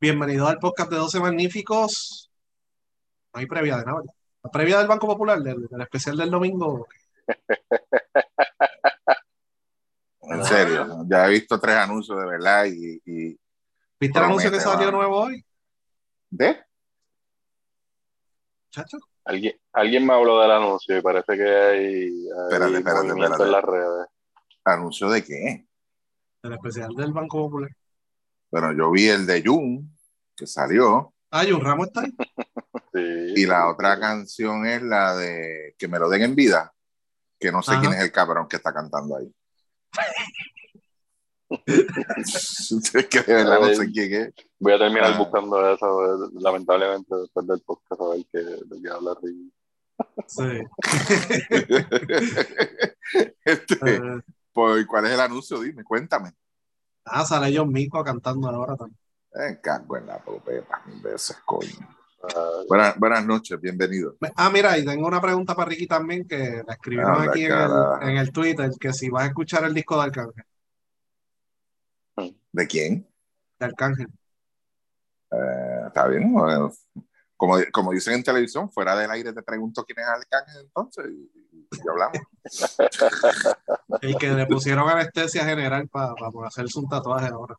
Bienvenido al podcast de 12 Magníficos. No hay previa de nada. La previa del Banco Popular, del, del especial del domingo. En serio, ya he visto tres anuncios de verdad y. y ¿Viste el anuncio que salió nuevo hoy, ¿De? chacho? Alguien, alguien me habló del anuncio y parece que hay, hay Espérate, espérate, espérate. en las redes. ¿Anuncio de qué? El especial del Banco Popular. Bueno, yo vi el de Jun, que salió, Ah, y un ramo está ahí. Sí, y la otra canción es la de Que me lo den en vida, que no sé Ajá. quién es el cabrón que está cantando ahí. Es que de verdad no sé quién es. Voy a terminar Ah. buscando eso, lamentablemente, después del podcast, a ver qué, de qué habla Ricky. Sí. Este, Eh, pues, ¿Cuál es el anuncio? Dime, cuéntame. Ah, sale John Mico cantando ahora también. Eh, cago en la popeta, mil veces, coño. Ah, Buenas, buenas noches, bienvenido. Ah, mira, y tengo una pregunta para Ricky también que la escribieron Anda, aquí en el, en el Twitter, que si vas a escuchar el disco de Arcángel. ¿De quién? De Arcángel. Eh, Está bien. bueno, como, como dicen en televisión, fuera del aire te pregunto quién es Arcángel entonces y, y hablamos. El que le pusieron anestesia general para hacerse un tatuaje ahora.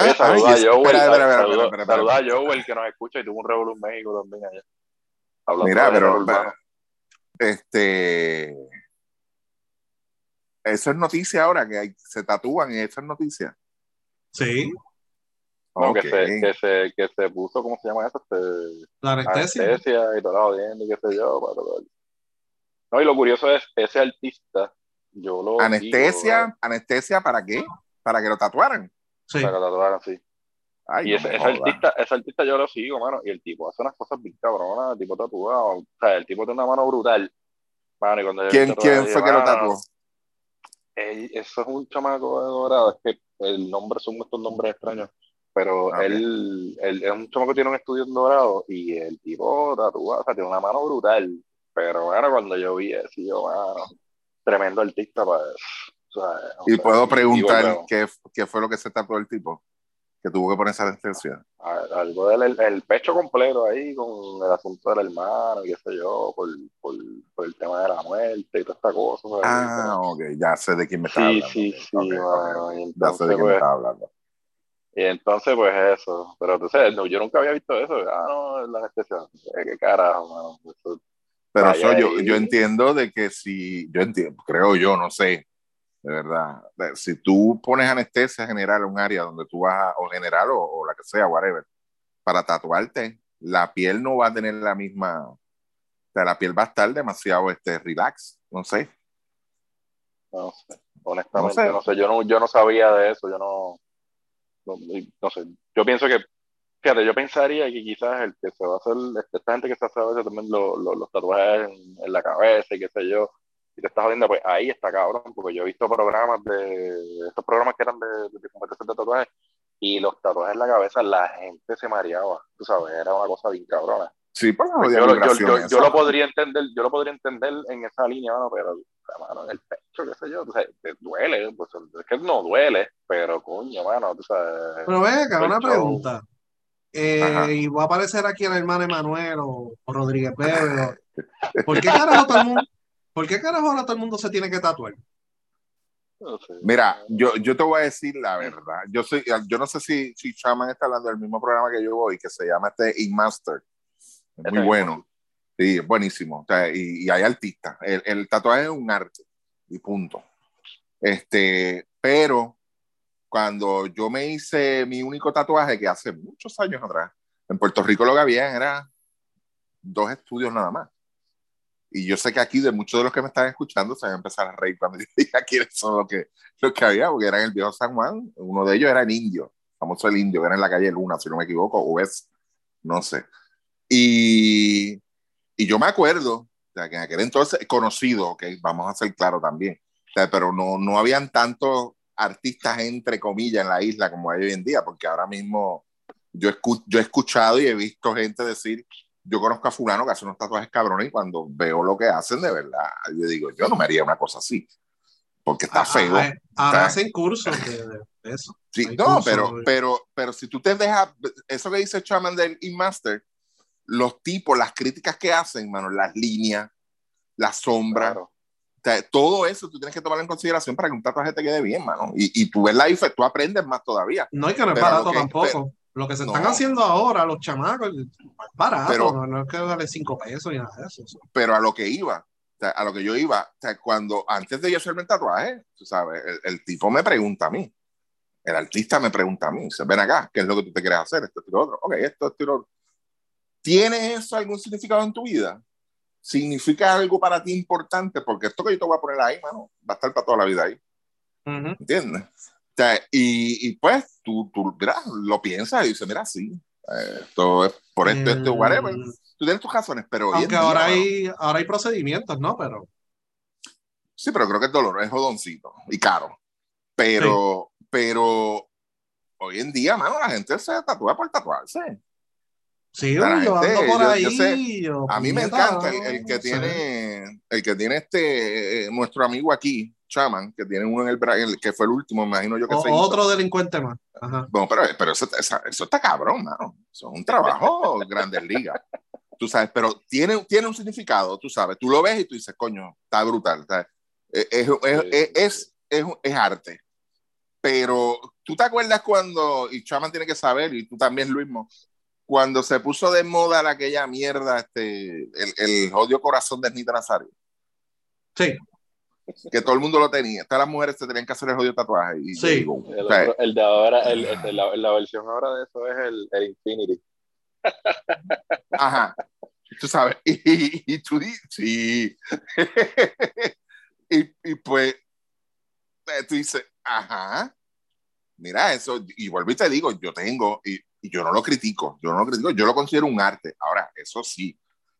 Oye, saluda ay, a Joel, espera, espera, saluda- espera, espera, saluda a espera. Joel que nos escucha y tuvo un revuelo en México también allá. Hablando Mira, pero, este eso es noticia ahora que hay- se tatúan y eso es noticia. Sí, No, que, se, que, se, que se puso, ¿cómo se llama eso? Este, la anestesia. anestesia y todo la jodiendo y qué sé yo. para todo. No, y lo curioso es, ese artista, yo lo Anestesia, anestesia para qué? Para que lo tatuaran. Sí. para que lo tatuaran así. Ay, Y ese, artista, ese artista yo lo sigo, mano, y el tipo hace unas cosas bien cabronas, el tipo tatuado, o sea, el tipo tiene una mano brutal. Mano, y cuando ¿Quién, quién dije, fue que lo "Mano, tatuó? él- eso es un chamaco de dorado, es que el nombre son estos nombres extraños, pero Ok. él, él es un chamaco que tiene un estudio en dorado y el tipo tatuado, o sea, tiene una mano brutal, pero bueno, cuando yo vi eso, yo, mano, tremendo artista, pues, o sea, o Y sea, puedo preguntar qué, qué fue lo que se tatuó el tipo, que tuvo que ponerse anestesia. a- algo del el, el pecho completo ahí con el asunto del hermano y qué sé yo, por, por, por el tema de la muerte y toda esta cosa. ¿sabes? Ah, ok, ya sé de quién me está Sí, hablando. sí, sí, Ok, ok, mano, ok. y Ya sé entonces, de quién me pues, está hablando. y entonces pues eso, pero sabes, no, yo nunca había visto eso, ah, no, la anestesia, qué carajo, mano, eso- Pero Vaya eso yo, yo entiendo de que si, yo entiendo, creo yo, no sé, de verdad, si tú pones anestesia general en un área donde tú vas, a- o general o, o la que sea, whatever, para tatuarte, la piel no va a tener la misma, o sea, la piel va a estar demasiado este, relax, no sé. no sé, honestamente, No sé. no sé, yo no, yo no sabía de eso, yo no, no, no sé, yo pienso que, fíjate, yo pensaría que quizás el que se va a hacer, esta gente que se hace a veces también lo- lo- los tatuajes en, en la cabeza y qué sé yo, y te estás jodiendo, pues ahí está cabrón, porque yo he visto programas de, estos programas que eran de, de, competencias de tatuajes, y los tatuajes en la cabeza, la gente se mareaba, tú sabes, era una cosa bien cabrona. Sí, Pues jodida yo, lo- yo, yo, lo podría entender, yo lo podría entender en esa línea, mano, pero mano, en el pecho, qué sé yo, tú sabes, te duele, pues es que no duele, pero coño, mano, tú sabes. Pero ven acá, el una show. pregunta. Eh, y va a aparecer aquí el hermano Emanuel o, o Rodríguez o- ¿Por qué carajo todo el mundo, por qué carajo ahora todo el mundo se tiene que tatuar? Mira, yo, yo te voy a decir la verdad. Yo soy, yo no sé si, si Shaman está hablando del mismo programa que yo voy, que se llama este In Master. Muy bueno. Sí, es buenísimo. O sea, y, y hay artistas. El, el tatuaje es un arte. Y punto. Este, pero cuando yo me hice mi único tatuaje, que hace muchos años atrás, en Puerto Rico lo que había era dos estudios nada más. Y yo sé que aquí de muchos de los que me están escuchando se van a empezar a reír cuando yo diga quiénes son los que, los que había, porque era en el viejo San Juan. Uno de ellos era el indio, famoso el indio, que era en la calle Luna, si no me equivoco, o es, no sé. Y, y yo me acuerdo, o sea, que en aquel entonces, conocido, ok, vamos a ser claros también, o sea, pero no, no habían tantos artistas, entre comillas, en la isla como hay hoy en día, porque ahora mismo yo, escu yo he escuchado y he visto gente decir, yo conozco a fulano que hace unos tatuajes cabrones y cuando veo lo que hacen, de verdad, yo digo, yo no me haría una cosa así, porque está Ah, feo. ah, Ahora Está- hacen cursos de, de- eso. Sí, Hay no, cursos, pero, eh. pero, pero si tú te dejas, eso que dice Chaman del Inmaster, los tipos, las críticas que hacen, mano, las líneas, la sombra, Claro. O sea, todo eso tú tienes que tomarlo en consideración para que un tatuaje te quede bien, mano. Y, y tú ves la diferencia, tú aprendes más todavía. No, y que no es barato que- tampoco. pero- lo que se no. están haciendo ahora, los chamacos, es barato, Pero- no, no es que vale cinco pesos ni nada de eso. Pero a lo que iba, a lo que yo iba, o sea, cuando antes de yo hacerme el tatuaje, tú sabes, el, el tipo me pregunta a mí, el artista me pregunta a mí, dice, ven acá, ¿qué es lo que tú te quieres hacer? Esto, esto lo otro. Ok, esto, esto lo otro. ¿Tiene eso algún significado en tu vida? ¿Significa algo para ti importante? Porque esto que yo te voy a poner ahí, mano, va a estar para toda la vida ahí. Ujú. ¿Entiendes? O sea, y, y pues tú, tú mira, lo piensas y dices, mira, sí, eh, esto es por esto, esto, whatever. Mm, Tú tienes tus razones, pero Aunque día, ahora mano, hay, ahora hay procedimientos, ¿no? Pero Sí, pero creo que es dolor, es jodoncito y caro. Pero, pero hoy en día, mano, la gente se tatúa por tatuarse. Sí, La yo gente, ando por yo- ahí. yo sé, yo, A mí me encanta el, el que tiene, el que tiene este, eh, nuestro amigo aquí, Chaman, que tiene uno en el, el que fue el último, me imagino yo que O- se hizo. otro delincuente más. Ajá. Bueno, pero, pero eso, eso está cabrón, mano. Eso es un trabajo grandes ligas. Tú sabes, pero tiene, tiene un significado, tú sabes. Tú lo ves y tú dices, coño, está brutal. ¿sabes? Es, es, es, es, es, es- es arte. Pero tú te acuerdas cuando, y Chaman tiene que saber, y tú también, Luismo, cuando se puso de moda la- aquella mierda, este, el, el odio corazón de Nita Nazario, Sí, que todo el mundo lo tenía. Todas las mujeres se tenían que hacer el odio tatuaje. Y Sí. digo, El, o sea, otro- el de ahora, el, este, la, la versión ahora de eso es el, el Infinity. Ajá. Tú sabes, y, y, y tú dices, sí. y, y pues, eh, tú dices, ajá. Mira eso, y vuelvo y te digo, yo tengo, y, y yo no lo critico, yo no lo critico, yo lo considero un arte. Ahora, eso sí,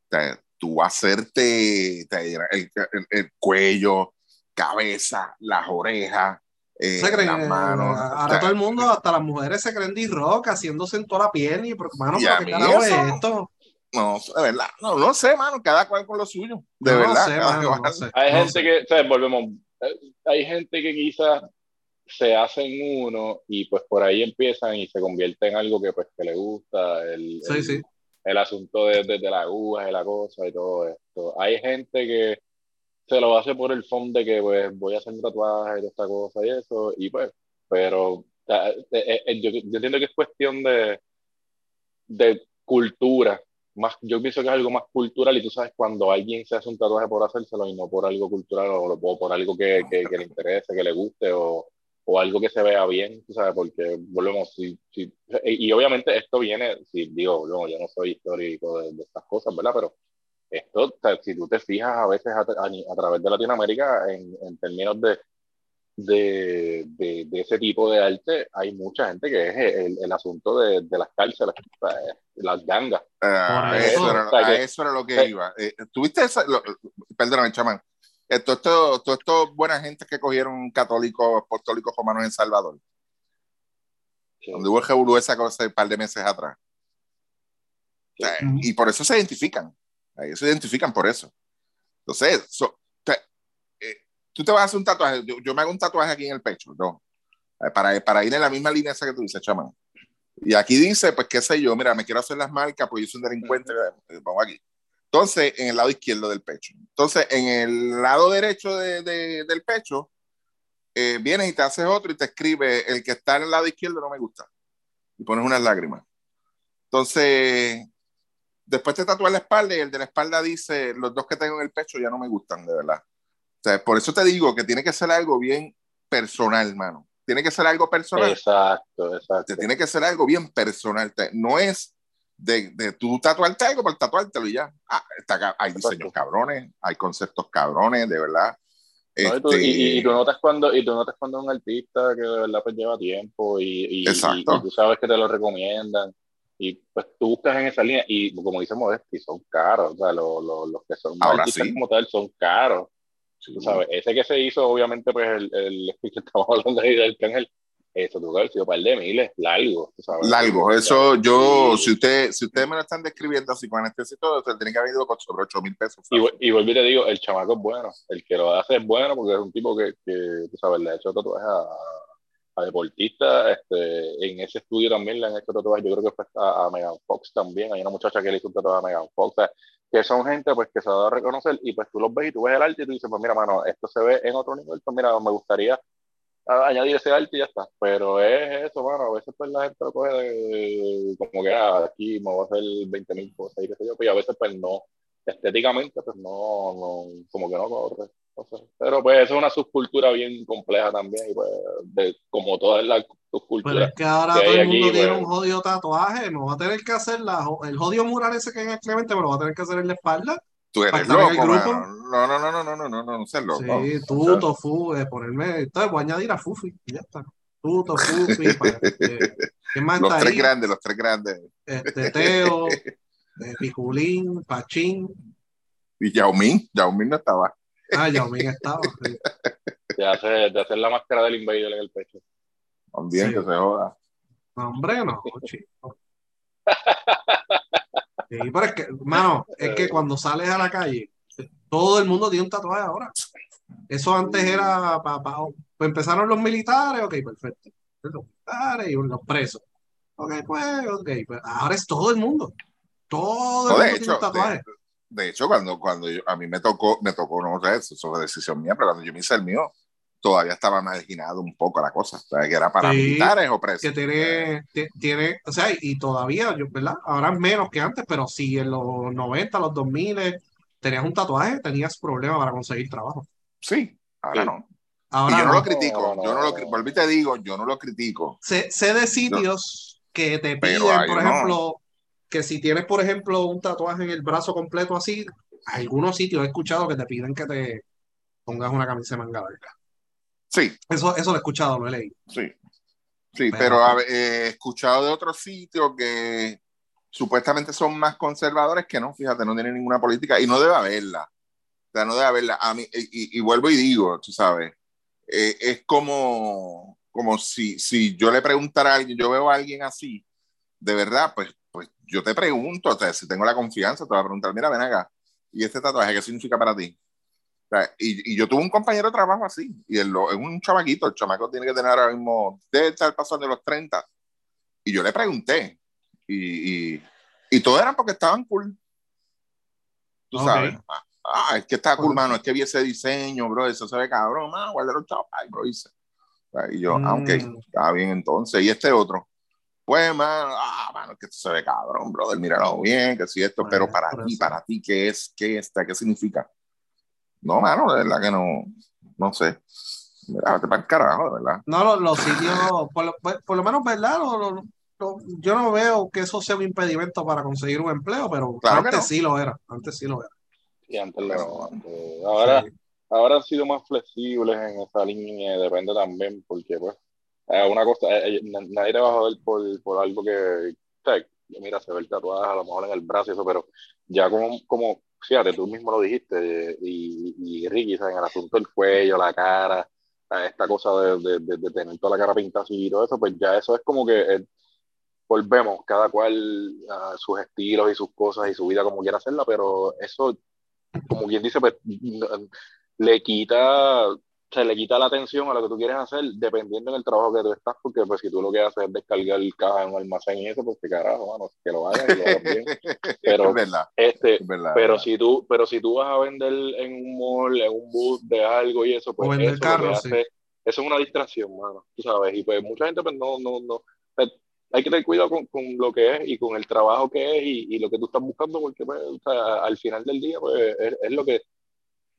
te- tú hacerte te- el, el- el cuello, cabeza, las orejas, eh, creen, las manos. o ahora sea, todo el mundo, hasta las mujeres se creen D-Rock haciéndose en toda la piel y, pero, mano, Y pero a qué carajo es esto. No, de verdad, no, no sé, mano, cada cual con lo suyo, de No verdad. sé, mano, no sé, Hay gente sé. que, o sea, volvemos, eh, hay gente que quizás se hacen uno y pues por ahí empiezan y se convierte en algo que pues que le gusta, el, Sí, el, sí. el asunto de, de, de la aguja y la cosa y todo esto. Hay gente que se lo hace por el fondo de que pues voy a hacer un tatuaje y esta cosa y eso, y pues, pero eh, eh, eh, yo, yo entiendo que es cuestión de, de cultura. Más, yo pienso que es algo más cultural y tú sabes cuando alguien se hace un tatuaje por hacérselo y no por algo cultural o, o por algo que, que, que le interese, que le guste o, o algo que se vea bien, tú sabes, porque volvemos, si, si, y, y obviamente esto viene, si digo, no, yo no soy histórico de, de estas cosas, ¿verdad? Pero esto, si tú te fijas a veces a, a, a través de Latinoamérica en, en términos de, de, de, de, ese tipo de arte, hay mucha gente que es el, el asunto de, de, las cárceles, las gangas. Eso. eso, era, O sea, a que- eso era lo que eh, iba. Eh, ¿Tuviste esa? Lo, perdóname, chamán. Esto, esto, todo esto buena gente que cogieron católicos, apostólicos romanos en Salvador, Sí. donde hubo el esa cosa un par de meses atrás. O sea, Ujú. Y por eso se identifican. Ellos se identifican por eso. Entonces, so- sea, eh, tú te vas a hacer un tatuaje. Yo, yo me hago un tatuaje aquí en el pecho, ¿no? Eh, Para, para ir en la misma línea esa que tú dices, chamán. Y aquí dice, pues qué sé yo, mira, me quiero hacer las marcas, pues yo soy un delincuente, eh, vamos aquí. Entonces, en el lado izquierdo del pecho. Entonces, en el lado derecho de- de- del pecho, eh, vienes y te haces otro y te escribe, el que está en el lado izquierdo no me gusta. Y pones unas lágrimas. Entonces, después te tatúas la espalda y el de la espalda dice, los dos que tengo en el pecho ya no me gustan, de verdad. O sea, por eso te digo que tiene que ser algo bien personal, hermano. Tiene que ser algo personal Exacto, exacto. te tiene que ser algo bien personal. No es de, de tú tatuarte algo por tatuártelo y ya. Ah, está hay diseños cabrones, hay conceptos cabrones, de verdad. ¿no? Y, tú, Este, y, y- tú notas cuando y tú notas cuando un artista que de verdad pues lleva tiempo y, y, Exacto. y- y tú sabes que te lo recomiendan y pues tú buscas en esa línea y como dice Modesti son caros o sea lo- lo- los que son Ahora artistas sí. como tal son caros tú sabes ese que se hizo obviamente pues el, el que estamos hablando ahí del Arcángel eso tuvo que haber sido un par de miles largo sabes largo. Eso yo, Sí. si usted, si ustedes me lo están describiendo así con anestesia y todo, usted tiene que haber ido con sobre 8 mil pesos. Y, y vuelvo y te digo, el chamaco es bueno. El que lo hace es bueno porque es un tipo que, que tú sabes, le ha hecho tatuajes a, a deportistas. Este, en ese estudio también le han hecho tatuajes. Yo creo que fue a, a Megan Fox también. Hay una muchacha que le hizo un tatuaje a Megan Fox. que son gente pues que se va a reconocer y pues tú los ves y tú ves el arte y tú dices, pues mira, mano, esto se ve en otro nivel, pues mira, me gustaría añadir ese arte y ya está. Pero es eso, mano, a veces pues la gente lo coge de, como que ah, aquí me voy a hacer 20 mil cosas y qué sé yo, pues a veces pues no, estéticamente pues no, no como que no corre. Pero pues eso es una subcultura bien compleja también, y pues de, como todas las subculturas. Pero es que ahora todo el mundo tiene pues un jodido tatuaje, no va a tener que hacer la, el jodido mural ese que en el Clemente, pero va a tener que hacer en la espalda. Tú eres loco, No, no, no, no, no, no, no, no, no sé loco. Sí, tú, Tofu, eh, ponerme, entonces voy a añadir a Fufi y ya está. Tú, Tofufi, para, este, ¿qué más los está tres ahí? grandes, los tres grandes. Este, Teo, eh, Piculín, Pachín. Y Yao Ming, Yao Ming no estaba. Ah, Yao Ming estaba. Sí. De hacer, de hacer la máscara del invader en el pecho. También Sí. que se joda. No, hombre, no, chico. Sí, pero es que, mano, es que cuando sales a la calle, todo el mundo tiene un tatuaje ahora. Eso antes era para, pues empezaron los militares, ok, perfecto. Los militares y los presos. Ok, pues, ok, pues ahora es todo el mundo. Todo el mundo de tiene hecho, un tatuaje. de, de hecho, cuando, cuando yo- a mí me tocó, me tocó, no sé, eso fue decisión mía, pero cuando yo me hice el mío, todavía estaba marginado un poco la cosa. O sea, que era para Sí, militares o presos. que tiene, ti- tiene, o sea, y todavía, ¿verdad? Ahora menos que antes, pero si en los 90, los 2000 tenías un tatuaje, tenías problemas para conseguir trabajo. Sí, ahora Sí. no. Ahora y yo no no. lo critico, No, yo no lo, volví y te digo, yo no lo critico. Sé, sé de sitios que te piden, por ejemplo, que si tienes, por ejemplo, un tatuaje en el brazo completo así, algunos sitios he escuchado que te piden que te pongas una camisa de manga larga. Sí, Eso, eso lo he escuchado, lo he leído. sí. Sí, Pero- pero eh, he escuchado de otros sitios que supuestamente son más conservadores que no, fíjate, no tienen ninguna política y no debe haberla. O sea, no debe haberla. A mí, y, y vuelvo y digo, tú sabes, eh, es como, como si, si yo le preguntara a alguien, yo veo a alguien así, de verdad, pues, pues yo te pregunto, o sea, si tengo la confianza, te voy a preguntar, mira, ven acá, ¿y este tatuaje qué significa para ti? Sea, y, y yo tuve un compañero de trabajo así, y él es un chamaquito, el chamaco tiene que tener ahora mismo, debe estar pasando de los 30, y yo le pregunté, y, y, y todo era porque estaban cool. Tú Ok. sabes. Ah, Ah, es que está cool, mano. Es que vi ese diseño, bro. Eso se ve cabrón, mano. Guarda los chavos. Ay, bro, dice. Y yo, ah, ok, Mm. está bien entonces. Y este otro. Pues, mano, ah, mano, es que esto se ve cabrón, brother. Míralo bien, que si esto, Pues, pero para ti, para ti, ¿qué es? ¿Qué está? ¿Qué significa? No, mano, de verdad que no, no sé. Mira, vete para el carajo, de verdad. No, los, los sitios, por lo, pues, por lo menos, ¿verdad? Lo- lo- lo- yo no veo que eso sea un impedimento para conseguir un empleo, pero Claro antes no. sí lo era. Antes sí lo era. Y antes lo- antes- ahora, Sí. ahora han sido más flexibles en esa línea, depende también, porque pues, eh, una cosa, eh, eh, na- nadie te va a joder por, por algo que, mira, se ve el tatuaje a lo mejor en el brazo y eso, pero ya como, como fíjate, tú mismo lo dijiste, y, y Ricky, ¿sabes? El asunto del cuello, la cara, esta cosa de, de, de- de tener toda la cara pintada y todo eso, pues ya eso es como que eh, volvemos, cada cual a sus estilos y sus cosas y su vida como quiera hacerla, pero eso, como quien dice, pues le quita, se le quita la atención a lo que tú quieres hacer dependiendo del trabajo que tú estás, porque pues si tú lo que haces es descargar el caja en un almacén y eso, pues qué carajo, mano, que lo hagas y lo hagas bien. Pero- es verdad, Este, es verdad. pero es si tú, pero si tú vas a vender en un mall, en un booth de algo y eso, pues O eso lo que carros, hace- eso es una distracción, mano, tú sabes, y pues mucha gente pues no, no, no, pues, hay que tener cuidado con, con lo que es y con el trabajo que es y, y lo que tú estás buscando, porque pues, o sea, al final del día pues es, es lo que,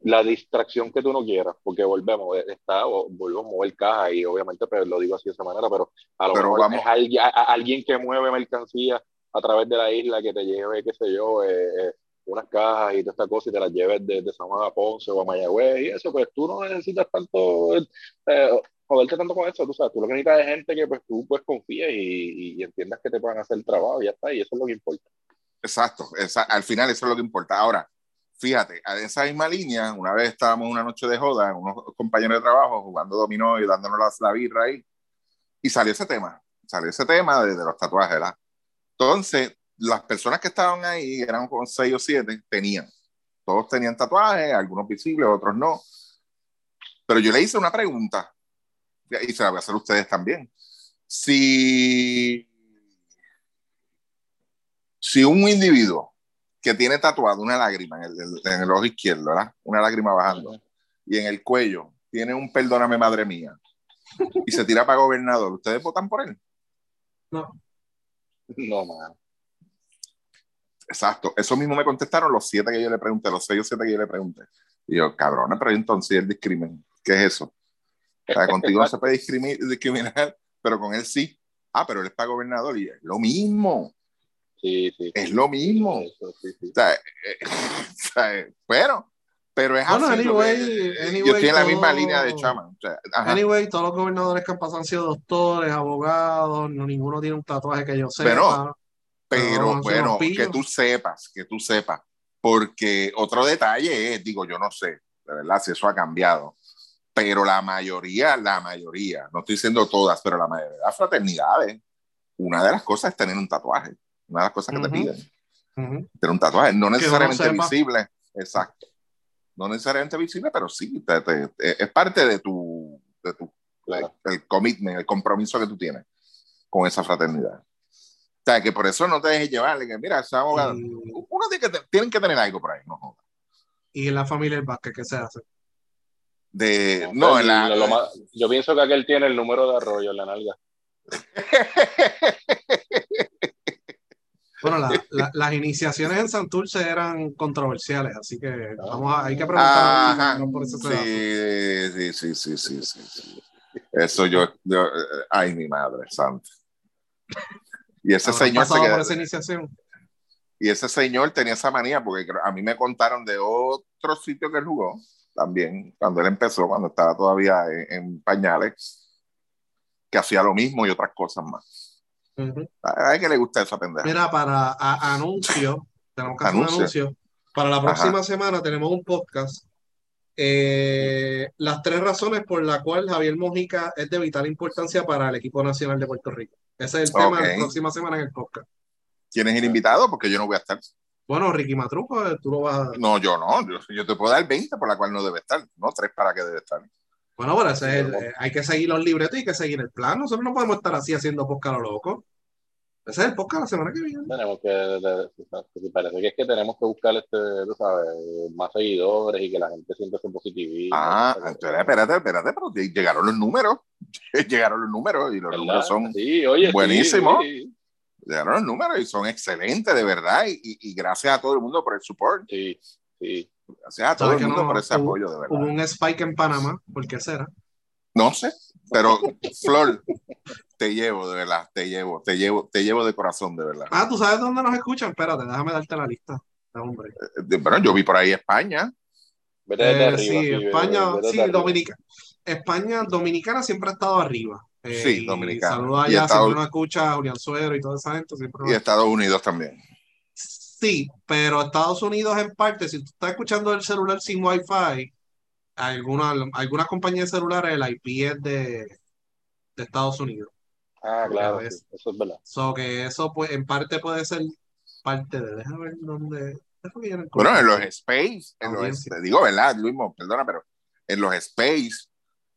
la distracción que tú no quieras, porque volvemos, eh, está, volvemos a mover caja y obviamente pues, lo digo así de esa manera, pero a lo Pero mejor vamos- es alguien, a- a- alguien que mueve mercancía a través de la isla que te lleve, qué sé yo, eh, eh, unas cajas y toda esta cosa y te las lleves de, de San Juan a Ponce o a Mayagüez y eso, pues tú no necesitas tanto, eh, joderte tanto con eso, tú sabes, tú lo que necesitas es gente que pues tú pues confíes y, y- entiendas que te puedan hacer el trabajo y ya está, y eso es lo que importa. Exacto, esa- al final eso es lo que importa. Ahora, fíjate, a esa misma línea, una vez estábamos una noche de joda, unos compañeros de trabajo jugando dominó y dándonos la, la birra ahí, y salió ese tema, salió ese tema de, de los tatuajes, ¿verdad? Entonces, las personas que estaban ahí, eran como seis o siete, tenían, todos tenían tatuajes, algunos visibles, otros no, pero yo le hice una pregunta, y se la voy a hacer a ustedes también. Si, si un individuo que tiene tatuado una lágrima en el, en el ojo izquierdo, ¿verdad? Una lágrima bajando, y en el cuello tiene un perdóname, madre mía, y se tira para gobernador, ¿ustedes votan por él? No. No, man. Exacto, eso mismo me contestaron los siete que yo le pregunté, los seis o siete que yo le pregunté. Y yo, cabrón, pero entonces el discrimen, ¿qué es eso? O sea, contigo no se puede discriminar, pero con él sí. Ah, pero él es para gobernador y es lo mismo. Sí, sí. Es lo mismo. Eso, sí, sí. O sea, eh, o sea, pero, pero es Bueno, así. lo anyway, que- anyway, yo estoy en la misma todo- línea de Chama. O sea, ajá. Anyway, todos los gobernadores que han pasado han sido doctores, abogados, no ninguno tiene un tatuaje que yo sepa. Pero- bueno, que tú sepas, que tú sepas. Porque otro detalle es, digo, yo no sé, de verdad, si eso ha cambiado. Pero la mayoría, la mayoría, no estoy diciendo todas, pero la mayoría de las fraternidades, una de las cosas es tener un tatuaje. Una de las cosas que te Ujú. piden, Ujú. tener un tatuaje. No necesariamente sepa. visible, exacto. No necesariamente visible, pero sí, te- te- te- es parte de tu, de tu Claro. el commitment, el compromiso que tú tienes con esa fraternidad. O sea, que por eso no te dejes llevar, que mira, ese abogado, Y, uno tiene que, te- tienen que tener algo por ahí, no jodas. y en la familia del Vázquez, ¿qué se hace? De, No, no, en la, lo- lo más- yo pienso que aquel tiene el número de arroyo en la nalga. Bueno, la- la- las iniciaciones en Santurce eran controversiales, así que vamos a, hay que preguntar si por eso se da. sí, sí, sí, sí, sí, sí. Eso yo, yo, ay, mi madre santa. Y ese ¿Habrán señor se por esa iniciación? y ese señor tenía esa manía, porque a mí me contaron de otro sitio que él jugó, también, cuando él empezó, cuando estaba todavía en, en pañales, que hacía lo mismo y otras cosas más. Ujú. A le gusta esa pendeja. Mira, para a- anuncio, tenemos que hacer un Anuncio. Para la próxima semana tenemos un podcast. eh, las tres razones por las cuales Javier Mojica es de vital importancia para el equipo nacional de Puerto Rico. Ese es el tema de la próxima semana en el podcast. ¿Quién es el invitado? Porque yo no voy a estar. Bueno, Ricky Matruco, eh, tú lo vas a... No, yo no. Yo, yo te puedo dar 20 por la cual no debe estar. No, tres para que debe estar. Bueno, pero ese es el- eh, hay que seguir los libretos y hay que seguir el plan. Nosotros no podemos estar así haciendo podcast a lo loco. Ese es el podcast la semana que viene. Tenemos que, de- de- parece que es que tenemos que buscar, este, tú sabes, más seguidores y que la gente sienta ese positivismo. Ah, Pero- entonces, espérate, espérate, pero llegaron los números. Llegaron los números y los ¿verdad? números son Sí, oye, sí, buenísimos. Sí, llegaron los números y son excelentes, de verdad. Y, y- y gracias a todo el mundo por el support. sí, sí. Gracias a todo ¿Sabes el mundo no? por ese Hubo- apoyo, de verdad. Hubo un spike en Panamá, ¿por qué será? No sé, pero Flor, te llevo, de verdad, te llevo, te llevo, te llevo de corazón, de verdad. Ah, ¿tú sabes dónde nos escuchan? Espérate, déjame darte la lista. Hombre. Eh, Bueno, yo vi por ahí España. Eh, arriba. sí, vete- España, sí. Dominica, España, Dominicana siempre ha estado arriba. Eh, Sí, Dominicana. Saludos allá, Estados- siempre nos escucha Julián Suero y toda esa gente. Siempre nos- y Estados Unidos también. Sí, pero Estados Unidos en parte, si tú estás escuchando el celular sin Wi-Fi, algunas algunas compañías de celulares el IP es de, de Estados Unidos. Ah, claro, sí, eso es verdad. So que eso pues, en parte puede ser parte de. Déjame ver dónde. Bueno, en los space, en los, te digo, ¿verdad, Luis? Mo, Perdona, pero en los space,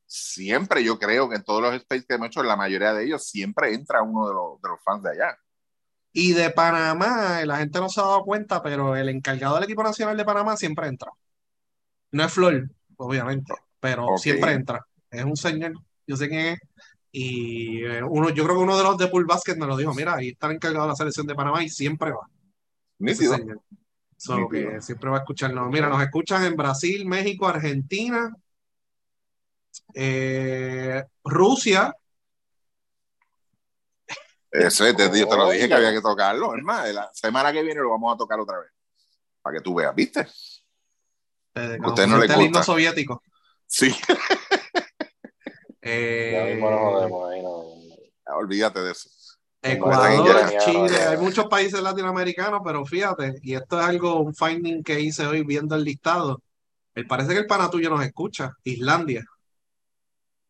siempre yo creo que en todos los space que hemos hecho, en la mayoría de ellos, siempre entra uno de los, de los fans de allá. Y de Panamá, la gente no se ha dado cuenta, pero el encargado del equipo nacional de Panamá siempre entra. No es Flor, obviamente, pero siempre entra. Es un señor, yo sé quién es. Y eh, uno, yo creo que uno de los de Pool Basket me lo dijo, mira, ahí está el encargado de la selección de Panamá y siempre va. Nítido. So, que siempre va a escucharnos. Mira, nos escuchan en Brasil, México, Argentina, eh, Rusia, Ese, te, yo te lo dije que había que tocarlo. Es más, la semana que viene lo vamos a tocar otra vez. Para que tú veas, ¿viste? eh, usted no le el himno gusta. soviético. Sí, Eh, Ya mismo nos jodemos ahí, no. olvídate de eso. Ecuador, Chile, hay muchos países latinoamericanos, pero fíjate, y esto es algo, un finding que hice hoy viendo el listado. Me parece que el pana tuyo nos escucha, Islandia.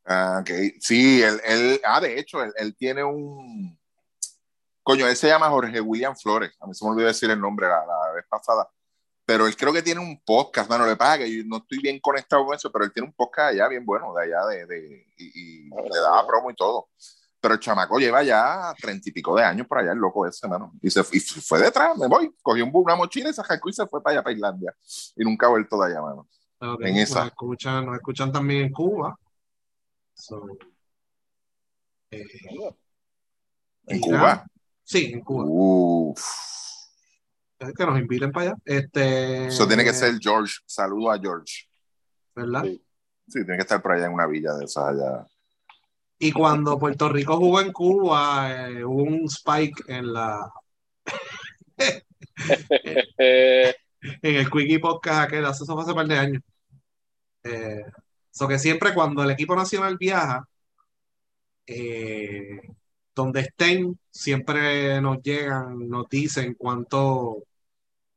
Ah, ok. Sí, él, él, ah, de hecho, él, él tiene un. Coño, él se llama Jorge William Flores. A mí se me olvidó decir el nombre la, la vez pasada. Pero él creo que tiene un podcast, mano, le pasa que yo no estoy bien conectado con eso, pero él tiene un podcast allá bien bueno, de allá, de, de y, y Ah, le daba promo y todo. Pero el chamaco lleva ya treinta y pico de años por allá, el loco ese, mano. Y se y fue detrás, me voy, cogió un, una mochila y se y se fue para allá, para Islandia. Y nunca ha vuelto de allá, mano. Ok, En esa. Nos escuchan, nos escuchan también en Cuba. So, eh, En Cuba. Sí, en Cuba. Uf. Que nos inviten para allá. Este, Eso tiene que ser George. Saludo a George. ¿Verdad? Sí. Sí, tiene que estar por allá en una villa de esas allá. Y cuando Puerto Rico jugó en Cuba, eh, hubo un spike en la en el Quickie Podcast aquel, eso fue hace un par de años. Eh, so que siempre cuando el equipo nacional viaja, eh, donde estén, siempre nos llegan, nos dicen cuánto,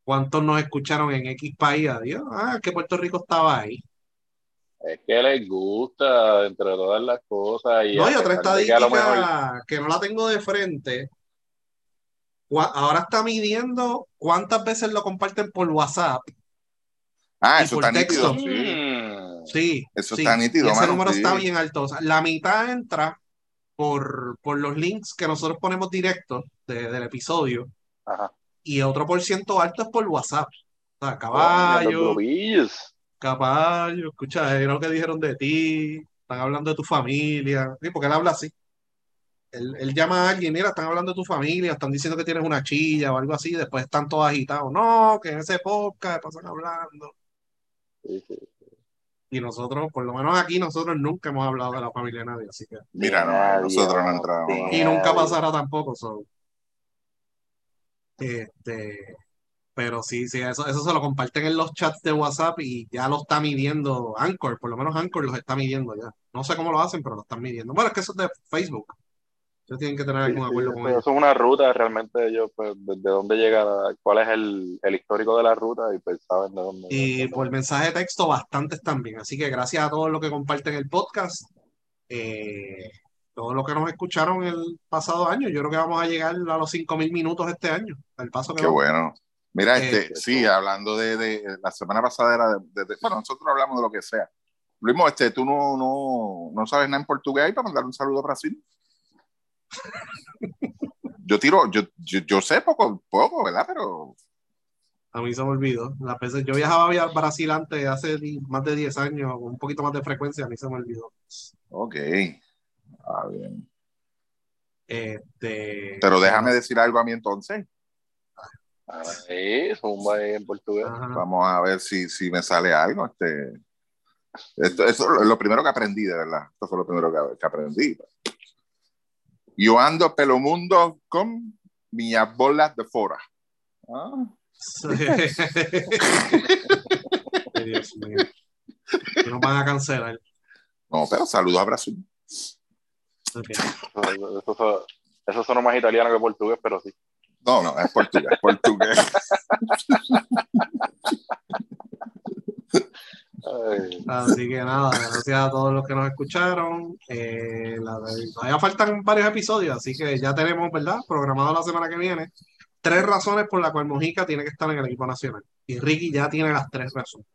cuántos nos escucharon en X país. Adiós, ah, que Puerto Rico estaba ahí. es que les gusta, entre todas las cosas. Y No, y otra mejor- estadística que no la tengo de frente. Ahora está midiendo cuántas veces lo comparten por WhatsApp. Ah, Y eso por está texto. nítido. Sí. Sí, Eso sí. está nítido, Y ese mano, número sí. está bien alto. O sea, la mitad entra por, por los links que nosotros ponemos directos de- del episodio. Ajá. Y otro por ciento alto es por WhatsApp. O sea, caballo, caballo, escucha, es lo que dijeron de ti, están hablando de tu familia. Sí, porque él habla así. Él, él llama a alguien, mira, están hablando de tu familia, están diciendo que tienes una chilla o algo así, después están todos agitados. No, que en ese podcast pasan hablando. Sí, sí. Y nosotros, por lo menos aquí, nosotros nunca hemos hablado de la familia de nadie, así que. Mira, no, nosotros no entramos. Y nunca pasará tampoco, so. Este, pero sí, sí, eso, eso se lo comparten en los chats de WhatsApp y ya lo está midiendo Anchor, por lo menos Anchor los está midiendo ya. No sé cómo lo hacen, pero lo están midiendo. Bueno, es que eso es de Facebook. Ustedes tienen que tener Sí, algún sí, acuerdo eso, con ellos. eso es una ruta, realmente ellos, pues, de, de dónde llega, cuál es el, el histórico de la ruta y pues saben de dónde. Y por mensaje de texto, bastantes también. Así que gracias a todos los que comparten el podcast. Eh, todos los que nos escucharon el pasado año, yo creo que vamos a llegar a los 5.000 minutos este año. Al paso que Qué vamos. bueno. Mira, Eh, este, sí, hablando de, de- la semana pasada era de, bueno, nosotros hablamos de lo que sea. Luis, este, tú no, no, no sabes nada en portugués ahí para mandar un saludo a Brasil. Yo tiro, yo, yo, yo sé poco, poco, ¿verdad? Pero A mí se me olvidó. Las veces, yo viajaba a Brasil antes, hace más de 10 años, un poquito más de frecuencia, a mí se me olvidó. Ok. Ah, bien. Este, Pero déjame decir algo a mí entonces. Ahí, zumba ahí en portugués. Ajá. Vamos a ver si, si me sale algo. Este, esto, esto es lo primero que aprendí, de verdad. Esto fue lo primero que, que aprendí. Yo ando pelo mundo con minhas bolas de fora. Ah, Ay, Dios mío. Que nos van a cancelar. no, pero saludos a Brasil. Eso, eso, suena más italiano que portugués, pero sí. No, no, es portugués, es portugués. Así que nada, gracias a todos los que nos escucharon. Eh, la- todavía faltan varios episodios, así que ya tenemos, ¿verdad? Programado la semana que viene. Tres razones por las cuales Mojica tiene que estar en el equipo nacional. Y Ricky ya tiene las tres razones.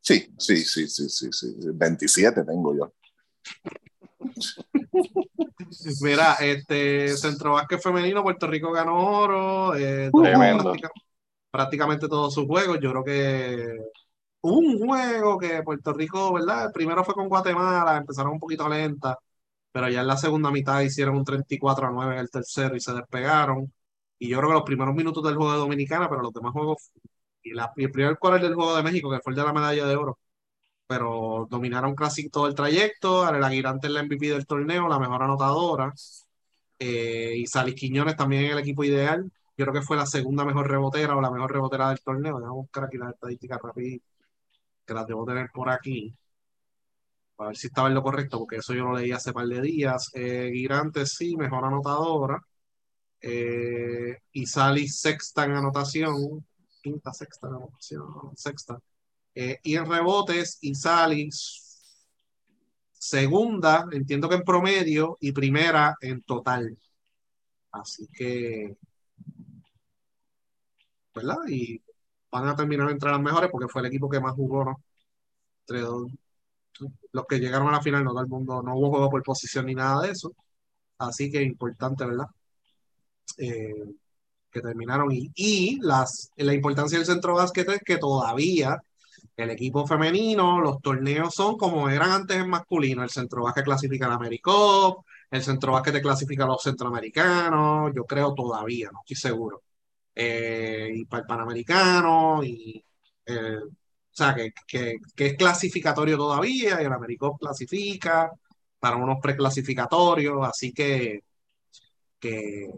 Sí, sí, sí, sí, sí, sí. 27 tengo yo. Mira, este Centro Básquet Femenino, Puerto Rico ganó oro, eh, prácticamente todos sus juegos. Yo creo que hubo un juego que Puerto Rico, ¿verdad? El primero fue con Guatemala, empezaron un poquito lenta, pero ya en la segunda mitad hicieron un 34 a 9 en el tercero y se despegaron. Y yo creo que los primeros minutos del juego de Dominicana, pero los demás juegos, y, la, y el primer cuarto del juego de México, que fue el de la medalla de oro, pero dominaron casi todo el trayecto. Arela Aguirante es la MVP del torneo, la mejor anotadora. Eh, y Salis Quiñones también en el equipo ideal. Yo creo que fue la segunda mejor rebotera o la mejor rebotera del torneo. Déjame buscar aquí las estadísticas rapidito, que las debo tener por aquí. Para ver si estaba en lo correcto, porque eso yo lo leí hace par de días. Eh, sí, mejor anotadora. Eh, y Salis sexta en anotación. Quinta, sexta en anotación. Sexta. Eh, y en rebotes, Isalis, segunda, entiendo que en promedio, y primera en total. Así que, ¿verdad? Y van a terminar entre las mejores porque fue el equipo que más jugó, ¿no? Entre los que llegaron a la final, no todo el mundo, no hubo juego por posición ni nada de eso. Así que importante, ¿verdad? Eh, que terminaron. Y, y las, la importancia del centro básquet es que todavía el equipo femenino, los torneos son como eran antes en masculino. El centro básquet clasifica la AmeriCup, el centro básquet clasifica a los centroamericanos, yo creo todavía, no estoy seguro. Eh, y para el panamericano, eh, o sea, que, es clasificatorio todavía, y el AmeriCup clasifica para unos preclasificatorios, así que, que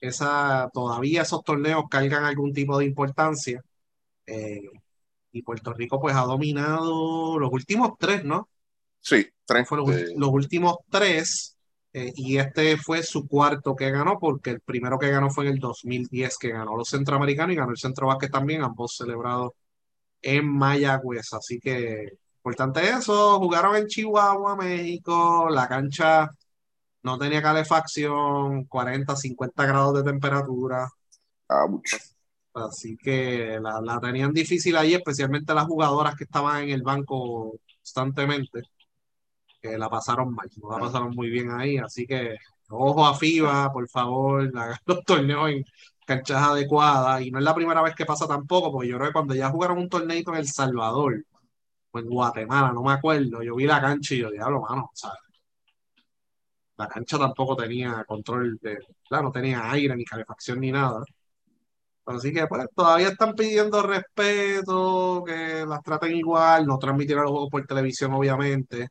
esa, todavía esos torneos cargan algún tipo de importancia. Eh, y Puerto Rico pues ha dominado los últimos tres, ¿no? Sí, tres. Fueron los, últimos tres eh, y este fue su cuarto que ganó porque el primero que ganó fue en el 2010 que ganó los centroamericanos y ganó el centro básquet también, ambos celebrados en Mayagüez. Así que importante eso, jugaron en Chihuahua, México, la cancha no tenía calefacción, 40, 50 grados de temperatura. Ah, mucho. Así que la, tenían difícil ahí, especialmente las jugadoras que estaban en el banco constantemente, que la pasaron mal, no la pasaron muy bien ahí. Así que ojo a FIBA, por favor, hagan los torneos en canchas adecuadas. Y no es la primera vez que pasa tampoco, porque yo creo que cuando ya jugaron un torneo en El Salvador o en Guatemala, no me acuerdo, yo vi la cancha y yo, diablo, mano, ¿sabes? La cancha tampoco tenía control de, claro, no tenía aire ni calefacción ni nada. Así que pues todavía están pidiendo respeto, que las traten igual, no transmitieron los juegos por televisión, obviamente.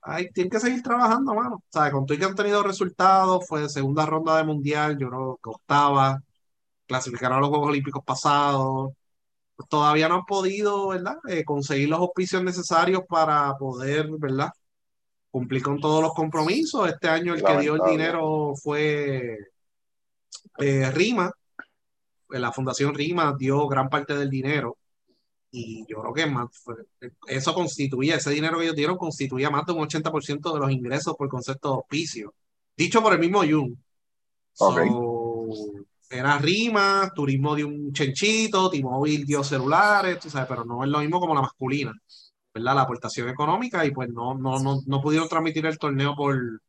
Ay, tienen que seguir trabajando, mano. O sea, con todo que han tenido resultados, fue segunda ronda de mundial, yo creo que octava, clasificaron a los Juegos Olímpicos pasados. Pues, todavía no han podido, ¿verdad? Eh, conseguir los auspicios necesarios para poder, ¿verdad? Cumplir con todos los compromisos. Este año el que dio el dinero fue eh, Rima, la Fundación Rima dio gran parte del dinero y yo creo que más, eso constituía, ese dinero que ellos dieron constituía más de un 80% de los ingresos por concepto de auspicio, dicho por el mismo Jung. era Rima, turismo de un chenchito, T-Mobile dio celulares, tú sabes, pero no es lo mismo como la masculina, ¿verdad? La aportación económica y pues no, no, no, no pudieron transmitir el torneo por,